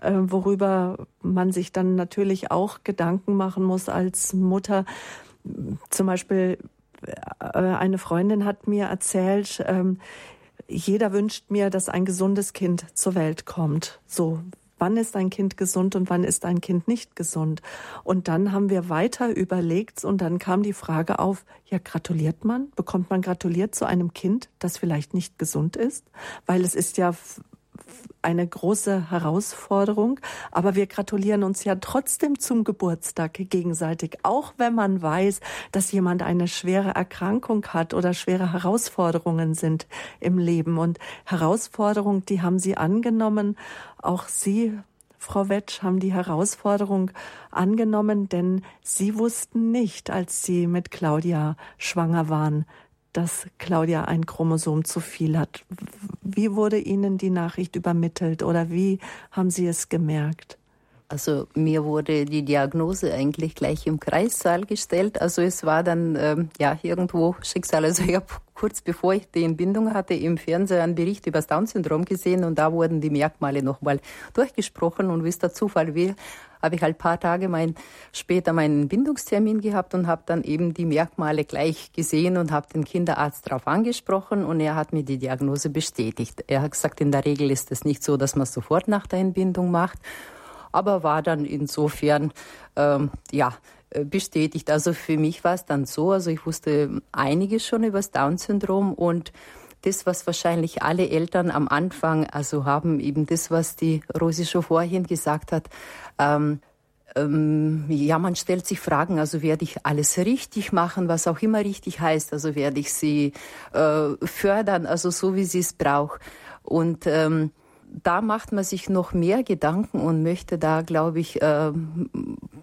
äh, worüber man sich dann natürlich auch Gedanken machen muss als Mutter. Zum Beispiel äh, eine Freundin hat mir erzählt, ähm, jeder wünscht mir, dass ein gesundes Kind zur Welt kommt. So, wann ist ein Kind gesund und wann ist ein Kind nicht gesund? Und dann haben wir weiter überlegt und dann kam die Frage auf, ja, gratuliert man? Bekommt man gratuliert zu einem Kind, das vielleicht nicht gesund ist? Weil es ist ja eine große Herausforderung. Aber wir gratulieren uns ja trotzdem zum Geburtstag gegenseitig, auch wenn man weiß, dass jemand eine schwere Erkrankung hat oder schwere Herausforderungen sind im Leben. Und Herausforderungen, die haben Sie angenommen. Auch Sie, Frau Wetsch, haben die Herausforderung angenommen, denn Sie wussten nicht, als Sie mit Claudia schwanger waren, dass Claudia ein Chromosom zu viel hat. Wie wurde Ihnen die Nachricht übermittelt oder wie haben Sie es gemerkt? Also mir wurde die Diagnose eigentlich gleich im Kreissaal gestellt. Also es war dann ähm, ja irgendwo Schicksal. Also ich habe kurz bevor ich die Entbindung hatte im Fernsehen einen Bericht über das Down-Syndrom gesehen und da wurden die Merkmale nochmal durchgesprochen und wie es der Zufall will, habe ich halt paar Tage mein, später meinen Bindungstermin gehabt und habe dann eben die Merkmale gleich gesehen und habe den Kinderarzt darauf angesprochen und er hat mir die Diagnose bestätigt. Er hat gesagt, in der Regel ist es nicht so, dass man sofort nach der Entbindung macht, aber war dann insofern, ähm, ja, bestätigt. Also für mich war es dann so, also ich wusste einiges schon über das Down-Syndrom und das, was wahrscheinlich alle Eltern am Anfang also haben, eben das, was die Rosi schon vorhin gesagt hat, ähm, ähm, ja, man stellt sich Fragen, also werde ich alles richtig machen, was auch immer richtig heißt, also werde ich sie äh, fördern, also so wie sie es braucht. Und ähm, da macht man sich noch mehr Gedanken und möchte da, glaube ich, äh,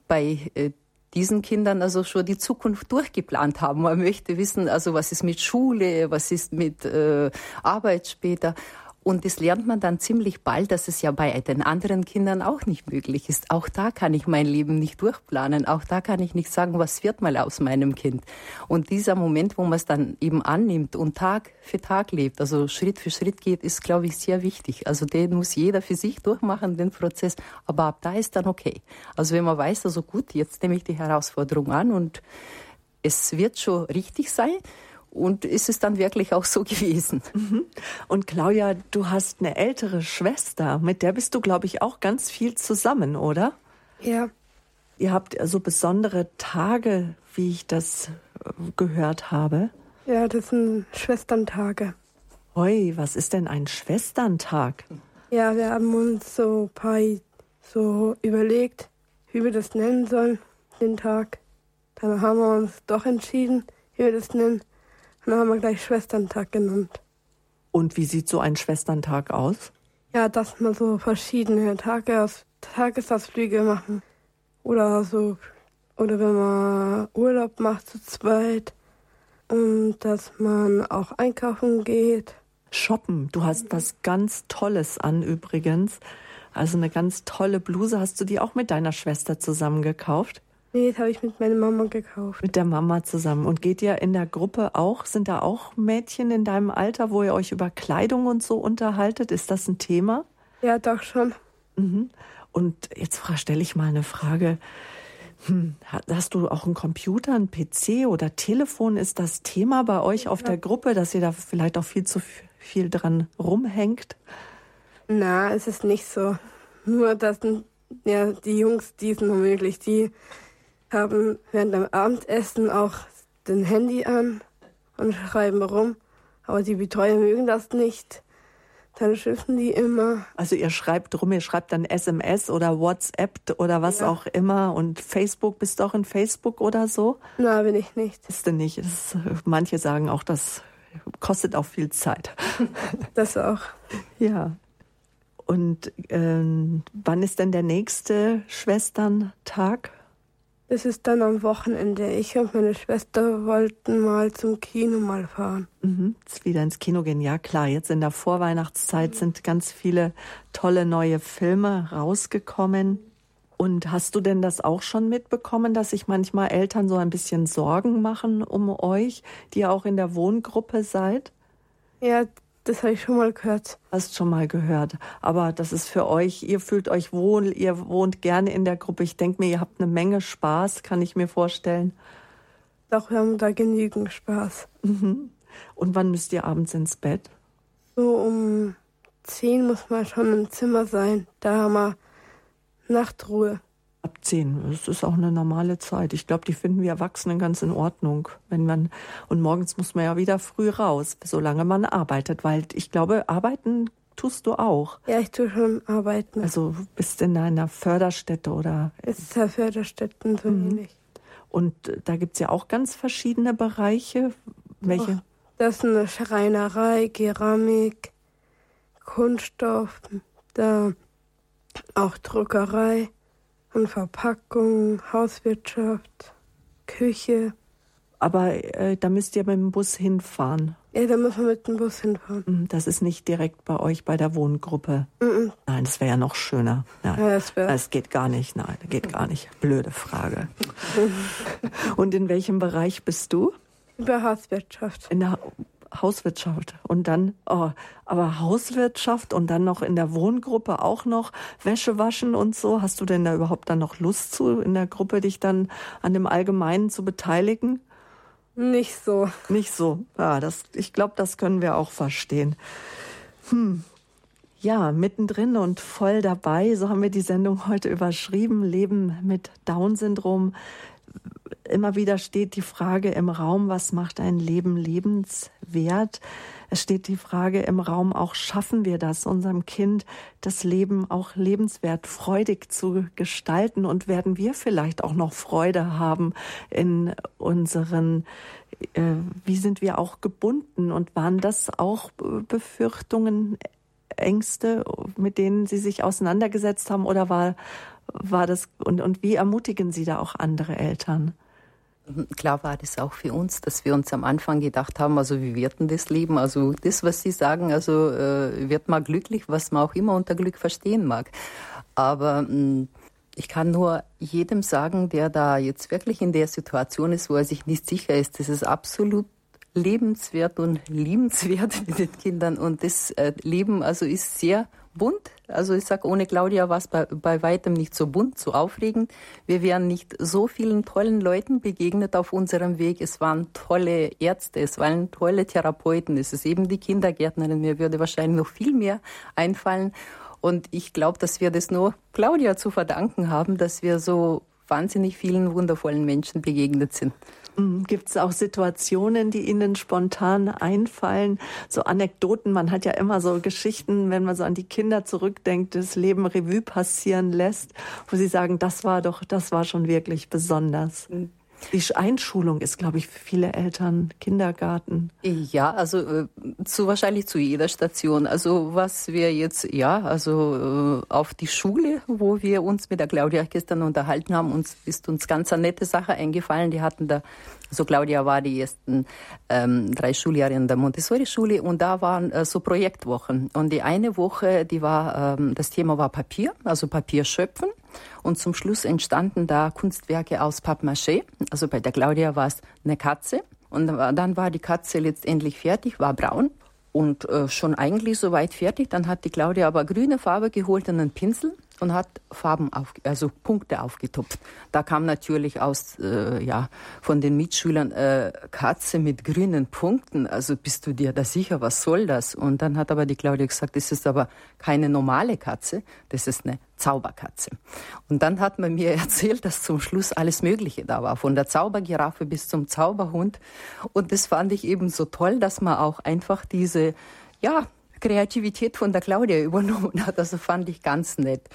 bei äh, diesen Kindern also schon die Zukunft durchgeplant haben. Man möchte wissen, also was ist mit Schule, was ist mit äh, Arbeit später. Und das lernt man dann ziemlich bald, dass es ja bei den anderen Kindern auch nicht möglich ist. Auch da kann ich mein Leben nicht durchplanen. Auch da kann ich nicht sagen, was wird mal aus meinem Kind. Und dieser Moment, wo man es dann eben annimmt und Tag für Tag lebt, also Schritt für Schritt geht, ist, glaube ich, sehr wichtig. Also den muss jeder für sich durchmachen, den Prozess. Aber ab da ist dann okay. Also wenn man weiß, also gut, jetzt nehme ich die Herausforderung an und es wird schon richtig sein und ist es dann wirklich auch so gewesen. Mhm. Und Claudia, du hast eine ältere Schwester, mit der bist du, glaube ich, auch ganz viel zusammen, oder? Ja. Ihr habt so besondere Tage, wie ich das äh, gehört habe. Ja, das sind Schwesterntage. Oi, was ist denn ein Schwesterntag? Ja, wir haben uns so ein paar so überlegt, wie wir das nennen sollen, den Tag. Dann haben wir uns doch entschieden, wie wir das nennen. Dann haben wir gleich Schwesterntag genannt. Und wie sieht so ein Schwesterntag aus? Ja, dass man so verschiedene Tage aus, Tagesausflüge machen. Oder so, oder wenn man Urlaub macht zu zweit. Und dass man auch einkaufen geht. Shoppen. Du hast was ganz Tolles an übrigens. Also eine ganz tolle Bluse. Hast du die auch mit deiner Schwester zusammen gekauft? Nee, das habe ich mit meiner Mama gekauft. Mit der Mama zusammen. Und geht ihr in der Gruppe auch, sind da auch Mädchen in deinem Alter, wo ihr euch über Kleidung und so unterhaltet? Ist das ein Thema? Ja, doch schon. Mhm. Und jetzt stelle ich mal eine Frage. Hm, hast du auch einen Computer, einen PC oder Telefon? Ist das Thema bei euch auf ja. der Gruppe, dass ihr da vielleicht auch viel zu viel dran rumhängt? Na, es ist nicht so. Nur, dass ja, die Jungs, die sind unmöglich. Die haben während dem Abendessen auch den Handy an und schreiben rum. Aber die Betreuer mögen das nicht. dann schimpfen die immer. Also ihr schreibt drum, ihr schreibt dann SMS oder WhatsApp oder was ja. auch immer und Facebook, bist du auch in Facebook oder so? Na, bin ich nicht. Bist du nicht. Das, manche sagen auch, das kostet auch viel Zeit. Das auch. Ja. Und ähm, wann ist denn der nächste Schwesterntag? Es ist dann am Wochenende. Ich und meine Schwester wollten mal zum Kino mal fahren. Mhm. Jetzt wieder ins Kino gehen. Ja klar, jetzt in der Vorweihnachtszeit sind ganz viele tolle neue Filme rausgekommen. Und hast du denn das auch schon mitbekommen, dass sich manchmal Eltern so ein bisschen Sorgen machen um euch, die auch in der Wohngruppe seid? Ja, das habe ich schon mal gehört. Hast schon mal gehört. Aber das ist für euch, ihr fühlt euch wohl, ihr wohnt gerne in der Gruppe. Ich denke mir, ihr habt eine Menge Spaß, kann ich mir vorstellen. Doch, wir haben da genügend Spaß. Mhm. Und wann müsst ihr abends ins Bett? So um zehn muss man schon im Zimmer sein. Da haben wir Nachtruhe ab zehn. Das ist auch eine normale Zeit. Ich glaube, die finden wir Erwachsenen ganz in Ordnung. Wenn man, und morgens muss man ja wieder früh raus, solange man arbeitet, weil ich glaube, arbeiten tust du auch. Ja, ich tue schon arbeiten. Also bist in einer Förderstätte oder? Ist ja Förderstätten so mhm. ähnlich. Und äh, da gibt es ja auch ganz verschiedene Bereiche. Welche? Oh, das ist eine Schreinerei, Keramik, Kunststoff, da auch Druckerei und Verpackung, Hauswirtschaft, Küche. Aber äh, da müsst ihr mit dem Bus hinfahren. Ja, da müssen wir mit dem Bus hinfahren. Hm, das ist nicht direkt bei euch bei der Wohngruppe. Mhm. Nein, das wäre ja noch schöner. Nein, ja, das, das geht gar nicht. Nein, geht gar nicht. Blöde Frage. Und in welchem Bereich bist du? Über Hauswirtschaft. In der Hauswirtschaft und dann, oh, aber Hauswirtschaft und dann noch in der Wohngruppe auch noch Wäsche waschen und so. Hast du denn da überhaupt dann noch Lust zu, in der Gruppe dich dann an dem Allgemeinen zu beteiligen? Nicht so. Nicht so. Ja, das, ich glaube, das können wir auch verstehen. Hm. Ja, mittendrin und voll dabei, so haben wir die Sendung heute überschrieben, Leben mit Down-Syndrom immer wieder steht die Frage im Raum, was macht ein Leben lebenswert? Es steht die Frage im Raum, auch schaffen wir das, unserem Kind das Leben auch lebenswert, freudig zu gestalten und werden wir vielleicht auch noch Freude haben in unseren, äh, wie sind wir auch gebunden und waren das auch Befürchtungen, Ängste, mit denen Sie sich auseinandergesetzt haben oder war, war das, und, und wie ermutigen Sie da auch andere Eltern? Klar war das auch für uns, dass wir uns am Anfang gedacht haben, also wie wird denn das Leben? Also das, was Sie sagen, also äh, wird man glücklich, was man auch immer unter Glück verstehen mag. Aber mh, hm, ich kann nur jedem sagen, der da jetzt wirklich in der Situation ist, wo er sich nicht sicher ist, das ist absolut lebenswert und liebenswert mit den Kindern und das äh, Leben also ist sehr bunt. Also ich sage, ohne Claudia war es bei, bei weitem nicht so bunt, so aufregend. Wir wären nicht so vielen tollen Leuten begegnet auf unserem Weg. Es waren tolle Ärzte, es waren tolle Therapeuten, es ist eben die Kindergärtnerin. Mir würde wahrscheinlich noch viel mehr einfallen. Und ich glaube, dass wir das nur Claudia zu verdanken haben, dass wir so wahnsinnig vielen wundervollen Menschen begegnet sind. Mhm. Gibt es auch Situationen, die Ihnen spontan einfallen? So Anekdoten, man hat ja immer so Geschichten, wenn man so an die Kinder zurückdenkt, das Leben Revue passieren lässt, wo Sie sagen, das war doch, das war schon wirklich besonders. Die Einschulung ist, glaube ich, für viele Eltern Kindergarten. Ja, also äh, zu wahrscheinlich zu jeder Station. Also was wir jetzt, ja, also äh, auf die Schule, wo wir uns mit der Claudia gestern unterhalten haben, uns ist uns ganz eine nette Sache eingefallen. Die hatten da so Claudia war die ersten ähm, drei Schuljahre in der Montessori-Schule und da waren äh, so Projektwochen. Und die eine Woche, die war, ähm, das Thema war Papier, also Papier schöpfen. Und zum Schluss entstanden da Kunstwerke aus Pappmaché. Also bei der Claudia war es eine Katze. Und dann war die Katze letztendlich fertig, war braun und äh, schon eigentlich soweit fertig. Dann hat die Claudia aber grüne Farbe geholt und einen Pinsel und hat Farben auf, also Punkte aufgetupft. Da kam natürlich aus, äh, ja, von den Mitschülern äh, Katze mit grünen Punkten. Also bist du dir da sicher, was soll das? Und dann hat aber die Claudia gesagt, das ist aber keine normale Katze, das ist eine Zauberkatze. Und dann hat man mir erzählt, dass zum Schluss alles Mögliche da war, von der Zaubergiraffe bis zum Zauberhund. Und das fand ich eben so toll, dass man auch einfach diese, ja, Kreativität von der Claudia übernommen hat. Also fand ich ganz nett.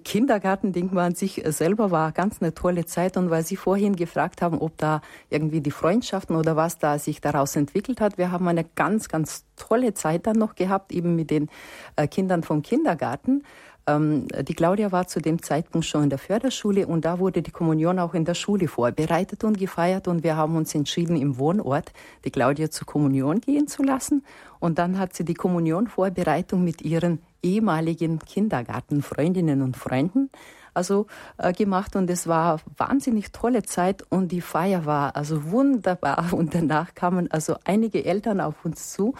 Kindergarten, denkt man an sich selber, war ganz eine tolle Zeit. Und weil Sie vorhin gefragt haben, ob da irgendwie die Freundschaften oder was da sich daraus entwickelt hat, wir haben eine ganz, ganz tolle Zeit dann noch gehabt, eben mit den äh, Kindern vom Kindergarten. Ähm, die Claudia war zu dem Zeitpunkt schon in der Förderschule und da wurde die Kommunion auch in der Schule vorbereitet und gefeiert und wir haben uns entschieden, im Wohnort die Claudia zur Kommunion gehen zu lassen. Und dann hat sie die Kommunionvorbereitung mit ihren ehemaligen Kindergartenfreundinnen und Freunden also äh, gemacht und es war wahnsinnig tolle Zeit und die Feier war also wunderbar und danach kamen also einige Eltern auf uns zu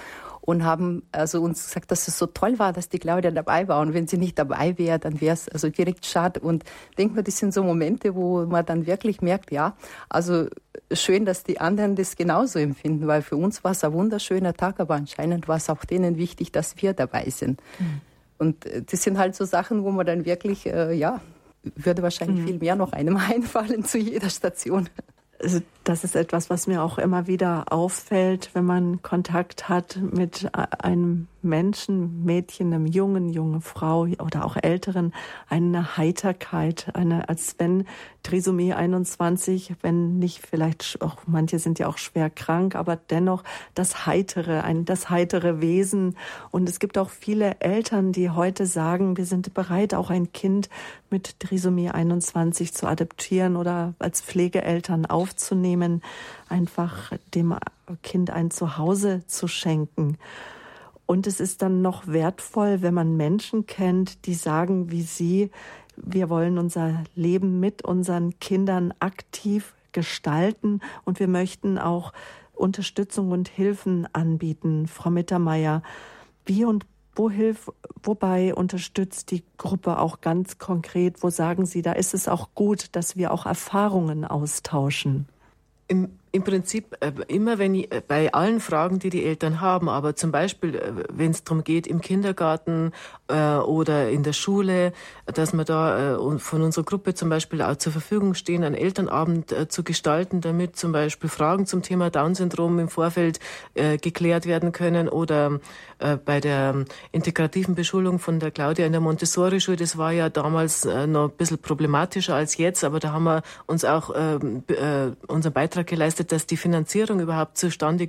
und haben also uns gesagt, dass es so toll war, dass die Claudia dabei war. Und wenn sie nicht dabei wäre, dann wäre es also direkt schade. Und denke mir, das sind so Momente, wo man dann wirklich merkt, ja, also schön, dass die anderen das genauso empfinden, weil für uns war es ein wunderschöner Tag, aber anscheinend war es auch denen wichtig, dass wir dabei sind. Mhm. Und äh, das sind halt so Sachen, wo man dann wirklich, äh, ja, würde wahrscheinlich mhm. viel mehr noch einem einfallen zu jeder Station. Also das ist etwas, was mir auch immer wieder auffällt, wenn man Kontakt hat mit einem Menschen, Mädchen, einem Jungen, junge Frau oder auch Älteren, eine Heiterkeit, eine, als wenn Trisomie 21, wenn nicht vielleicht auch, manche sind ja auch schwer krank, aber dennoch das heitere, ein, das heitere Wesen. Und es gibt auch viele Eltern, die heute sagen, wir sind bereit, auch ein Kind mit Trisomie 21 zu adoptieren oder als Pflegeeltern aufzunehmen, einfach dem Kind ein Zuhause zu schenken. Und es ist dann noch wertvoll, wenn man Menschen kennt, die sagen wie Sie, wir wollen unser Leben mit unseren Kindern aktiv gestalten und wir möchten auch Unterstützung und Hilfen anbieten. Frau Mittermeier, wie und wo hilf, wobei unterstützt die Gruppe auch ganz konkret? Wo sagen Sie, da ist es auch gut, dass wir auch Erfahrungen austauschen? Im im Prinzip äh, immer, wenn ich, äh, bei allen Fragen, die die Eltern haben, aber zum Beispiel, äh, wenn es darum geht, im Kindergarten äh, oder in der Schule, dass wir da äh, von unserer Gruppe zum Beispiel auch zur Verfügung stehen, einen Elternabend äh, zu gestalten, damit zum Beispiel Fragen zum Thema Down-Syndrom im Vorfeld geklärt werden können oder bei der integrativen Beschulung von der Claudia in der Montessori-Schule, das war ja damals noch ein bisschen problematischer als jetzt, aber da haben wir uns auch ähm, unseren Beitrag geleistet, geleistet, dass die Finanzierung überhaupt zustande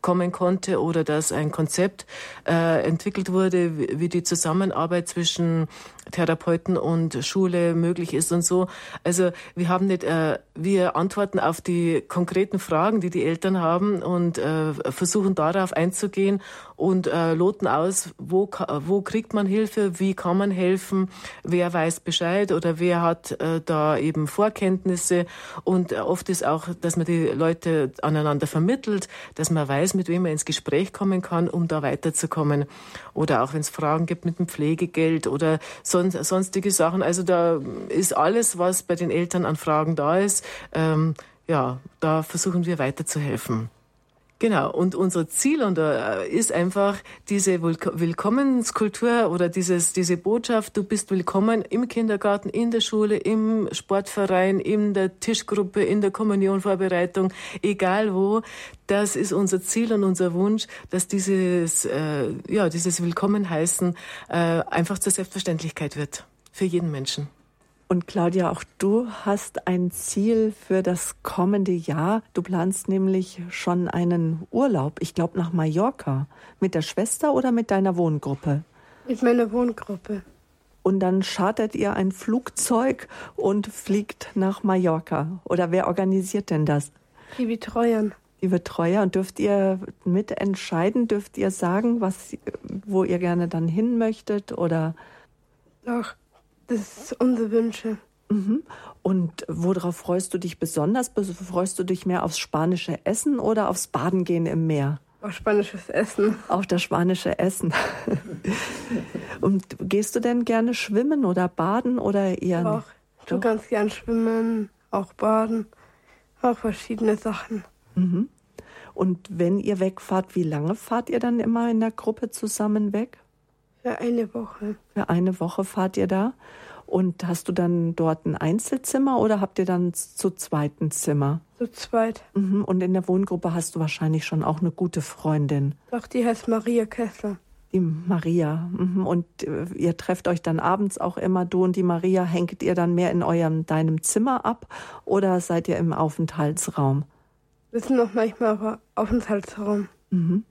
kommen konnte oder dass ein Konzept äh, entwickelt wurde, wie, wie die Zusammenarbeit zwischen Therapeuten und Schule möglich ist und so. Also wir haben nicht, äh, wir antworten auf die konkreten Fragen, die die Eltern haben und äh, versuchen darauf einzugehen und äh, loten aus, wo, wo kriegt man Hilfe, wie kann man helfen, wer weiß Bescheid oder wer hat äh, da eben Vorkenntnisse und äh, oft ist auch, dass man die Leute aneinander vermittelt, dass man weiß, mit wem man ins Gespräch kommen kann, um da weiterzukommen oder auch wenn es Fragen gibt mit dem Pflegegeld oder so sonstige Sachen. Also da ist alles, was bei den Eltern an Fragen da ist, ähm, ja, da versuchen wir weiterzuhelfen. Genau, und unser Ziel und, äh, ist einfach diese Willkommenskultur oder dieses, diese Botschaft, du bist willkommen im Kindergarten, in der Schule, im Sportverein, in der Tischgruppe, in der Kommunionvorbereitung, egal wo. Das ist unser Ziel und unser Wunsch, dass dieses, äh, ja, dieses Willkommenheißen äh, einfach zur Selbstverständlichkeit wird. Für jeden Menschen. Und Claudia, auch du hast ein Ziel für das kommende Jahr. Du planst nämlich schon einen Urlaub, ich glaube nach Mallorca, mit der Schwester oder mit deiner Wohngruppe? Mit meiner Wohngruppe. Und dann chartert ihr ein Flugzeug und fliegt nach Mallorca. Oder wer organisiert denn das? Die Betreuer. Die Betreuer. Und dürft ihr mitentscheiden? Dürft ihr sagen, was, wo ihr gerne dann hin möchtet? Oder? Doch. Das sind unsere Wünsche. Mhm. Und worauf freust du dich besonders? Freust du dich mehr aufs spanische Essen oder aufs Baden gehen im Meer? Auf spanisches Essen. Auf das spanische Essen. Und gehst du denn gerne schwimmen oder baden oder eher Doch, nicht? du kannst gern schwimmen, auch baden, auch verschiedene Sachen. Mhm. Und wenn ihr wegfahrt, wie lange fahrt ihr dann immer in der Gruppe zusammen weg? Für eine Woche. Für eine Woche fahrt ihr da? Und hast du dann dort ein Einzelzimmer oder habt ihr dann zu zweiten Zimmer? Zu zweit. Mhm. Und in der Wohngruppe hast du wahrscheinlich schon auch eine gute Freundin. Doch, die heißt Maria Kessler. Die Maria. Mhm. Und äh, ihr trefft euch dann abends auch immer, du und die Maria, hängt ihr dann mehr in eurem, deinem Zimmer ab oder seid ihr im Aufenthaltsraum? Wir sind noch manchmal auf Aufenthaltsraum. Mhm.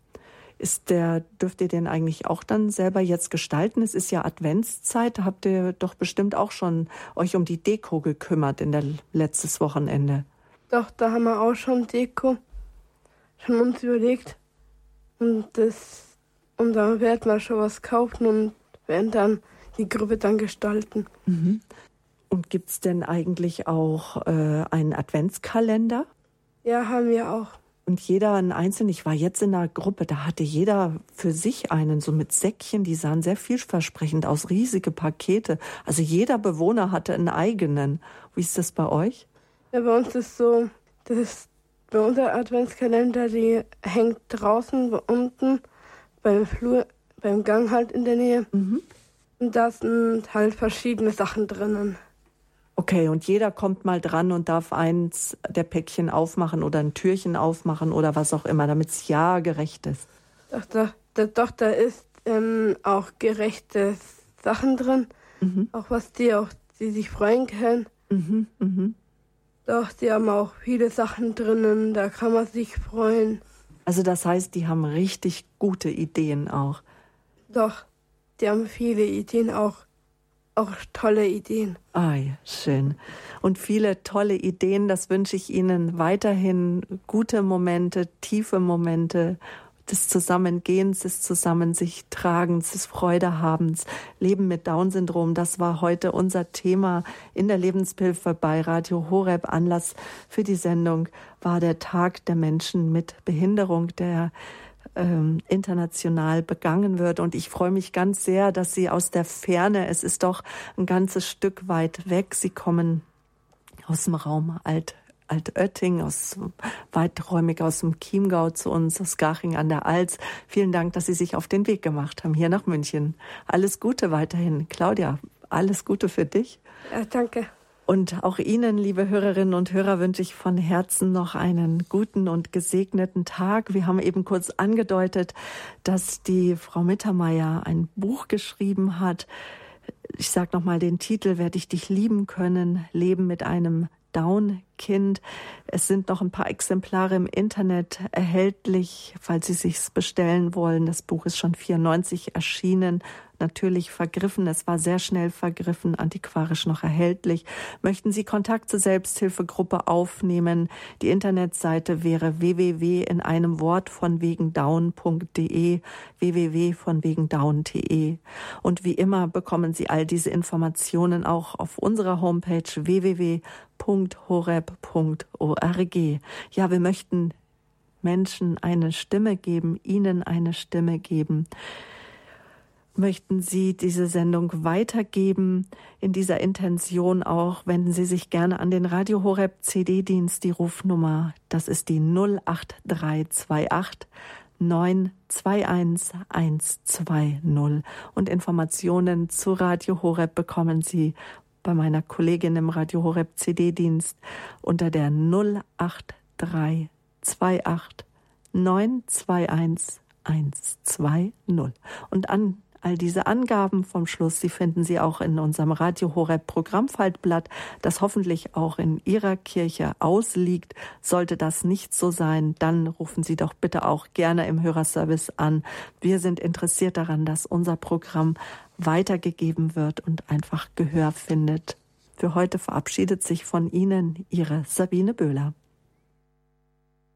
Ist der, dürft ihr den eigentlich auch dann selber jetzt gestalten? Es ist ja Adventszeit, habt ihr doch bestimmt auch schon euch um die Deko gekümmert in der letztes Wochenende. Doch, da haben wir auch schon Deko schon uns überlegt. Und das und dann werden wir schon was kaufen und werden dann die Gruppe dann gestalten. Mhm. Und gibt es denn eigentlich auch äh, einen Adventskalender? Ja, haben wir auch. Und jeder ein einzelnen, ich war jetzt in einer Gruppe, da hatte jeder für sich einen, so mit Säckchen, die sahen sehr vielversprechend aus, riesige Pakete. Also jeder Bewohner hatte einen eigenen. Wie ist das bei euch? Ja, bei uns ist so, das ist bei unser Adventskalender, die hängt draußen unten beim Flur, beim Gang halt in der Nähe. Mhm. Und da sind halt verschiedene Sachen drinnen. Okay, und jeder kommt mal dran und darf eins der Päckchen aufmachen oder ein Türchen aufmachen oder was auch immer, damit es ja gerecht ist. Doch, doch, doch, doch da ist ähm, auch gerechte Sachen drin. Mhm. Auch was die auch, die sich freuen können. Mhm, mhm. Doch, die haben auch viele Sachen drinnen, da kann man sich freuen. Also das heißt, die haben richtig gute Ideen auch. Doch, die haben viele Ideen auch auch tolle Ideen. Ah ja, schön. Und viele tolle Ideen, das wünsche ich Ihnen weiterhin. Gute Momente, tiefe Momente des Zusammengehens, des Zusammen sich Tragens, des Freudehabens, Leben mit Down-Syndrom. Das war heute unser Thema in der Lebenshilfe bei Radio Horeb. Anlass für die Sendung war der Tag der Menschen mit Behinderung, der ähm, international begangen wird. Und ich freue mich ganz sehr, dass Sie aus der Ferne, es ist doch ein ganzes Stück weit weg, Sie kommen aus dem Raum Alt Altötting, aus weiträumig aus dem Chiemgau zu uns, aus Garching an der Alz. Vielen Dank, dass Sie sich auf den Weg gemacht haben hier nach München. Alles Gute weiterhin. Claudia, alles Gute für dich. Ja, danke. Und auch Ihnen, liebe Hörerinnen und Hörer, wünsche ich von Herzen noch einen guten und gesegneten Tag. Wir haben eben kurz angedeutet, dass die Frau Mittermeier ein Buch geschrieben hat. Ich sage nochmal den Titel, werde ich dich lieben können, Leben mit einem Down-Kind. Es sind noch ein paar Exemplare im Internet erhältlich, falls Sie sich's bestellen wollen. Das Buch ist schon 94 erschienen natürlich vergriffen. Es war sehr schnell vergriffen, antiquarisch noch erhältlich. Möchten Sie Kontakt zur Selbsthilfegruppe aufnehmen? Die Internetseite wäre www in einem Wort von wegen down.de, www von wegen down.de. Und wie immer bekommen Sie all diese Informationen auch auf unserer Homepage www.horeb.org. Ja, wir möchten Menschen eine Stimme geben, ihnen eine Stimme geben möchten Sie diese Sendung weitergeben. In dieser Intention auch wenden Sie sich gerne an den Radio Horeb CD-Dienst, die Rufnummer. Das ist die 08328 921120. Und Informationen zu Radio Horeb bekommen Sie bei meiner Kollegin im Radio Horeb CD-Dienst unter der 08328 921 120. Und an All diese Angaben vom Schluss, Sie finden Sie auch in unserem Radio Horeb Programmfaltblatt, das hoffentlich auch in Ihrer Kirche ausliegt. Sollte das nicht so sein, dann rufen Sie doch bitte auch gerne im Hörerservice an. Wir sind interessiert daran, dass unser Programm weitergegeben wird und einfach Gehör findet. Für heute verabschiedet sich von Ihnen Ihre Sabine Böhler.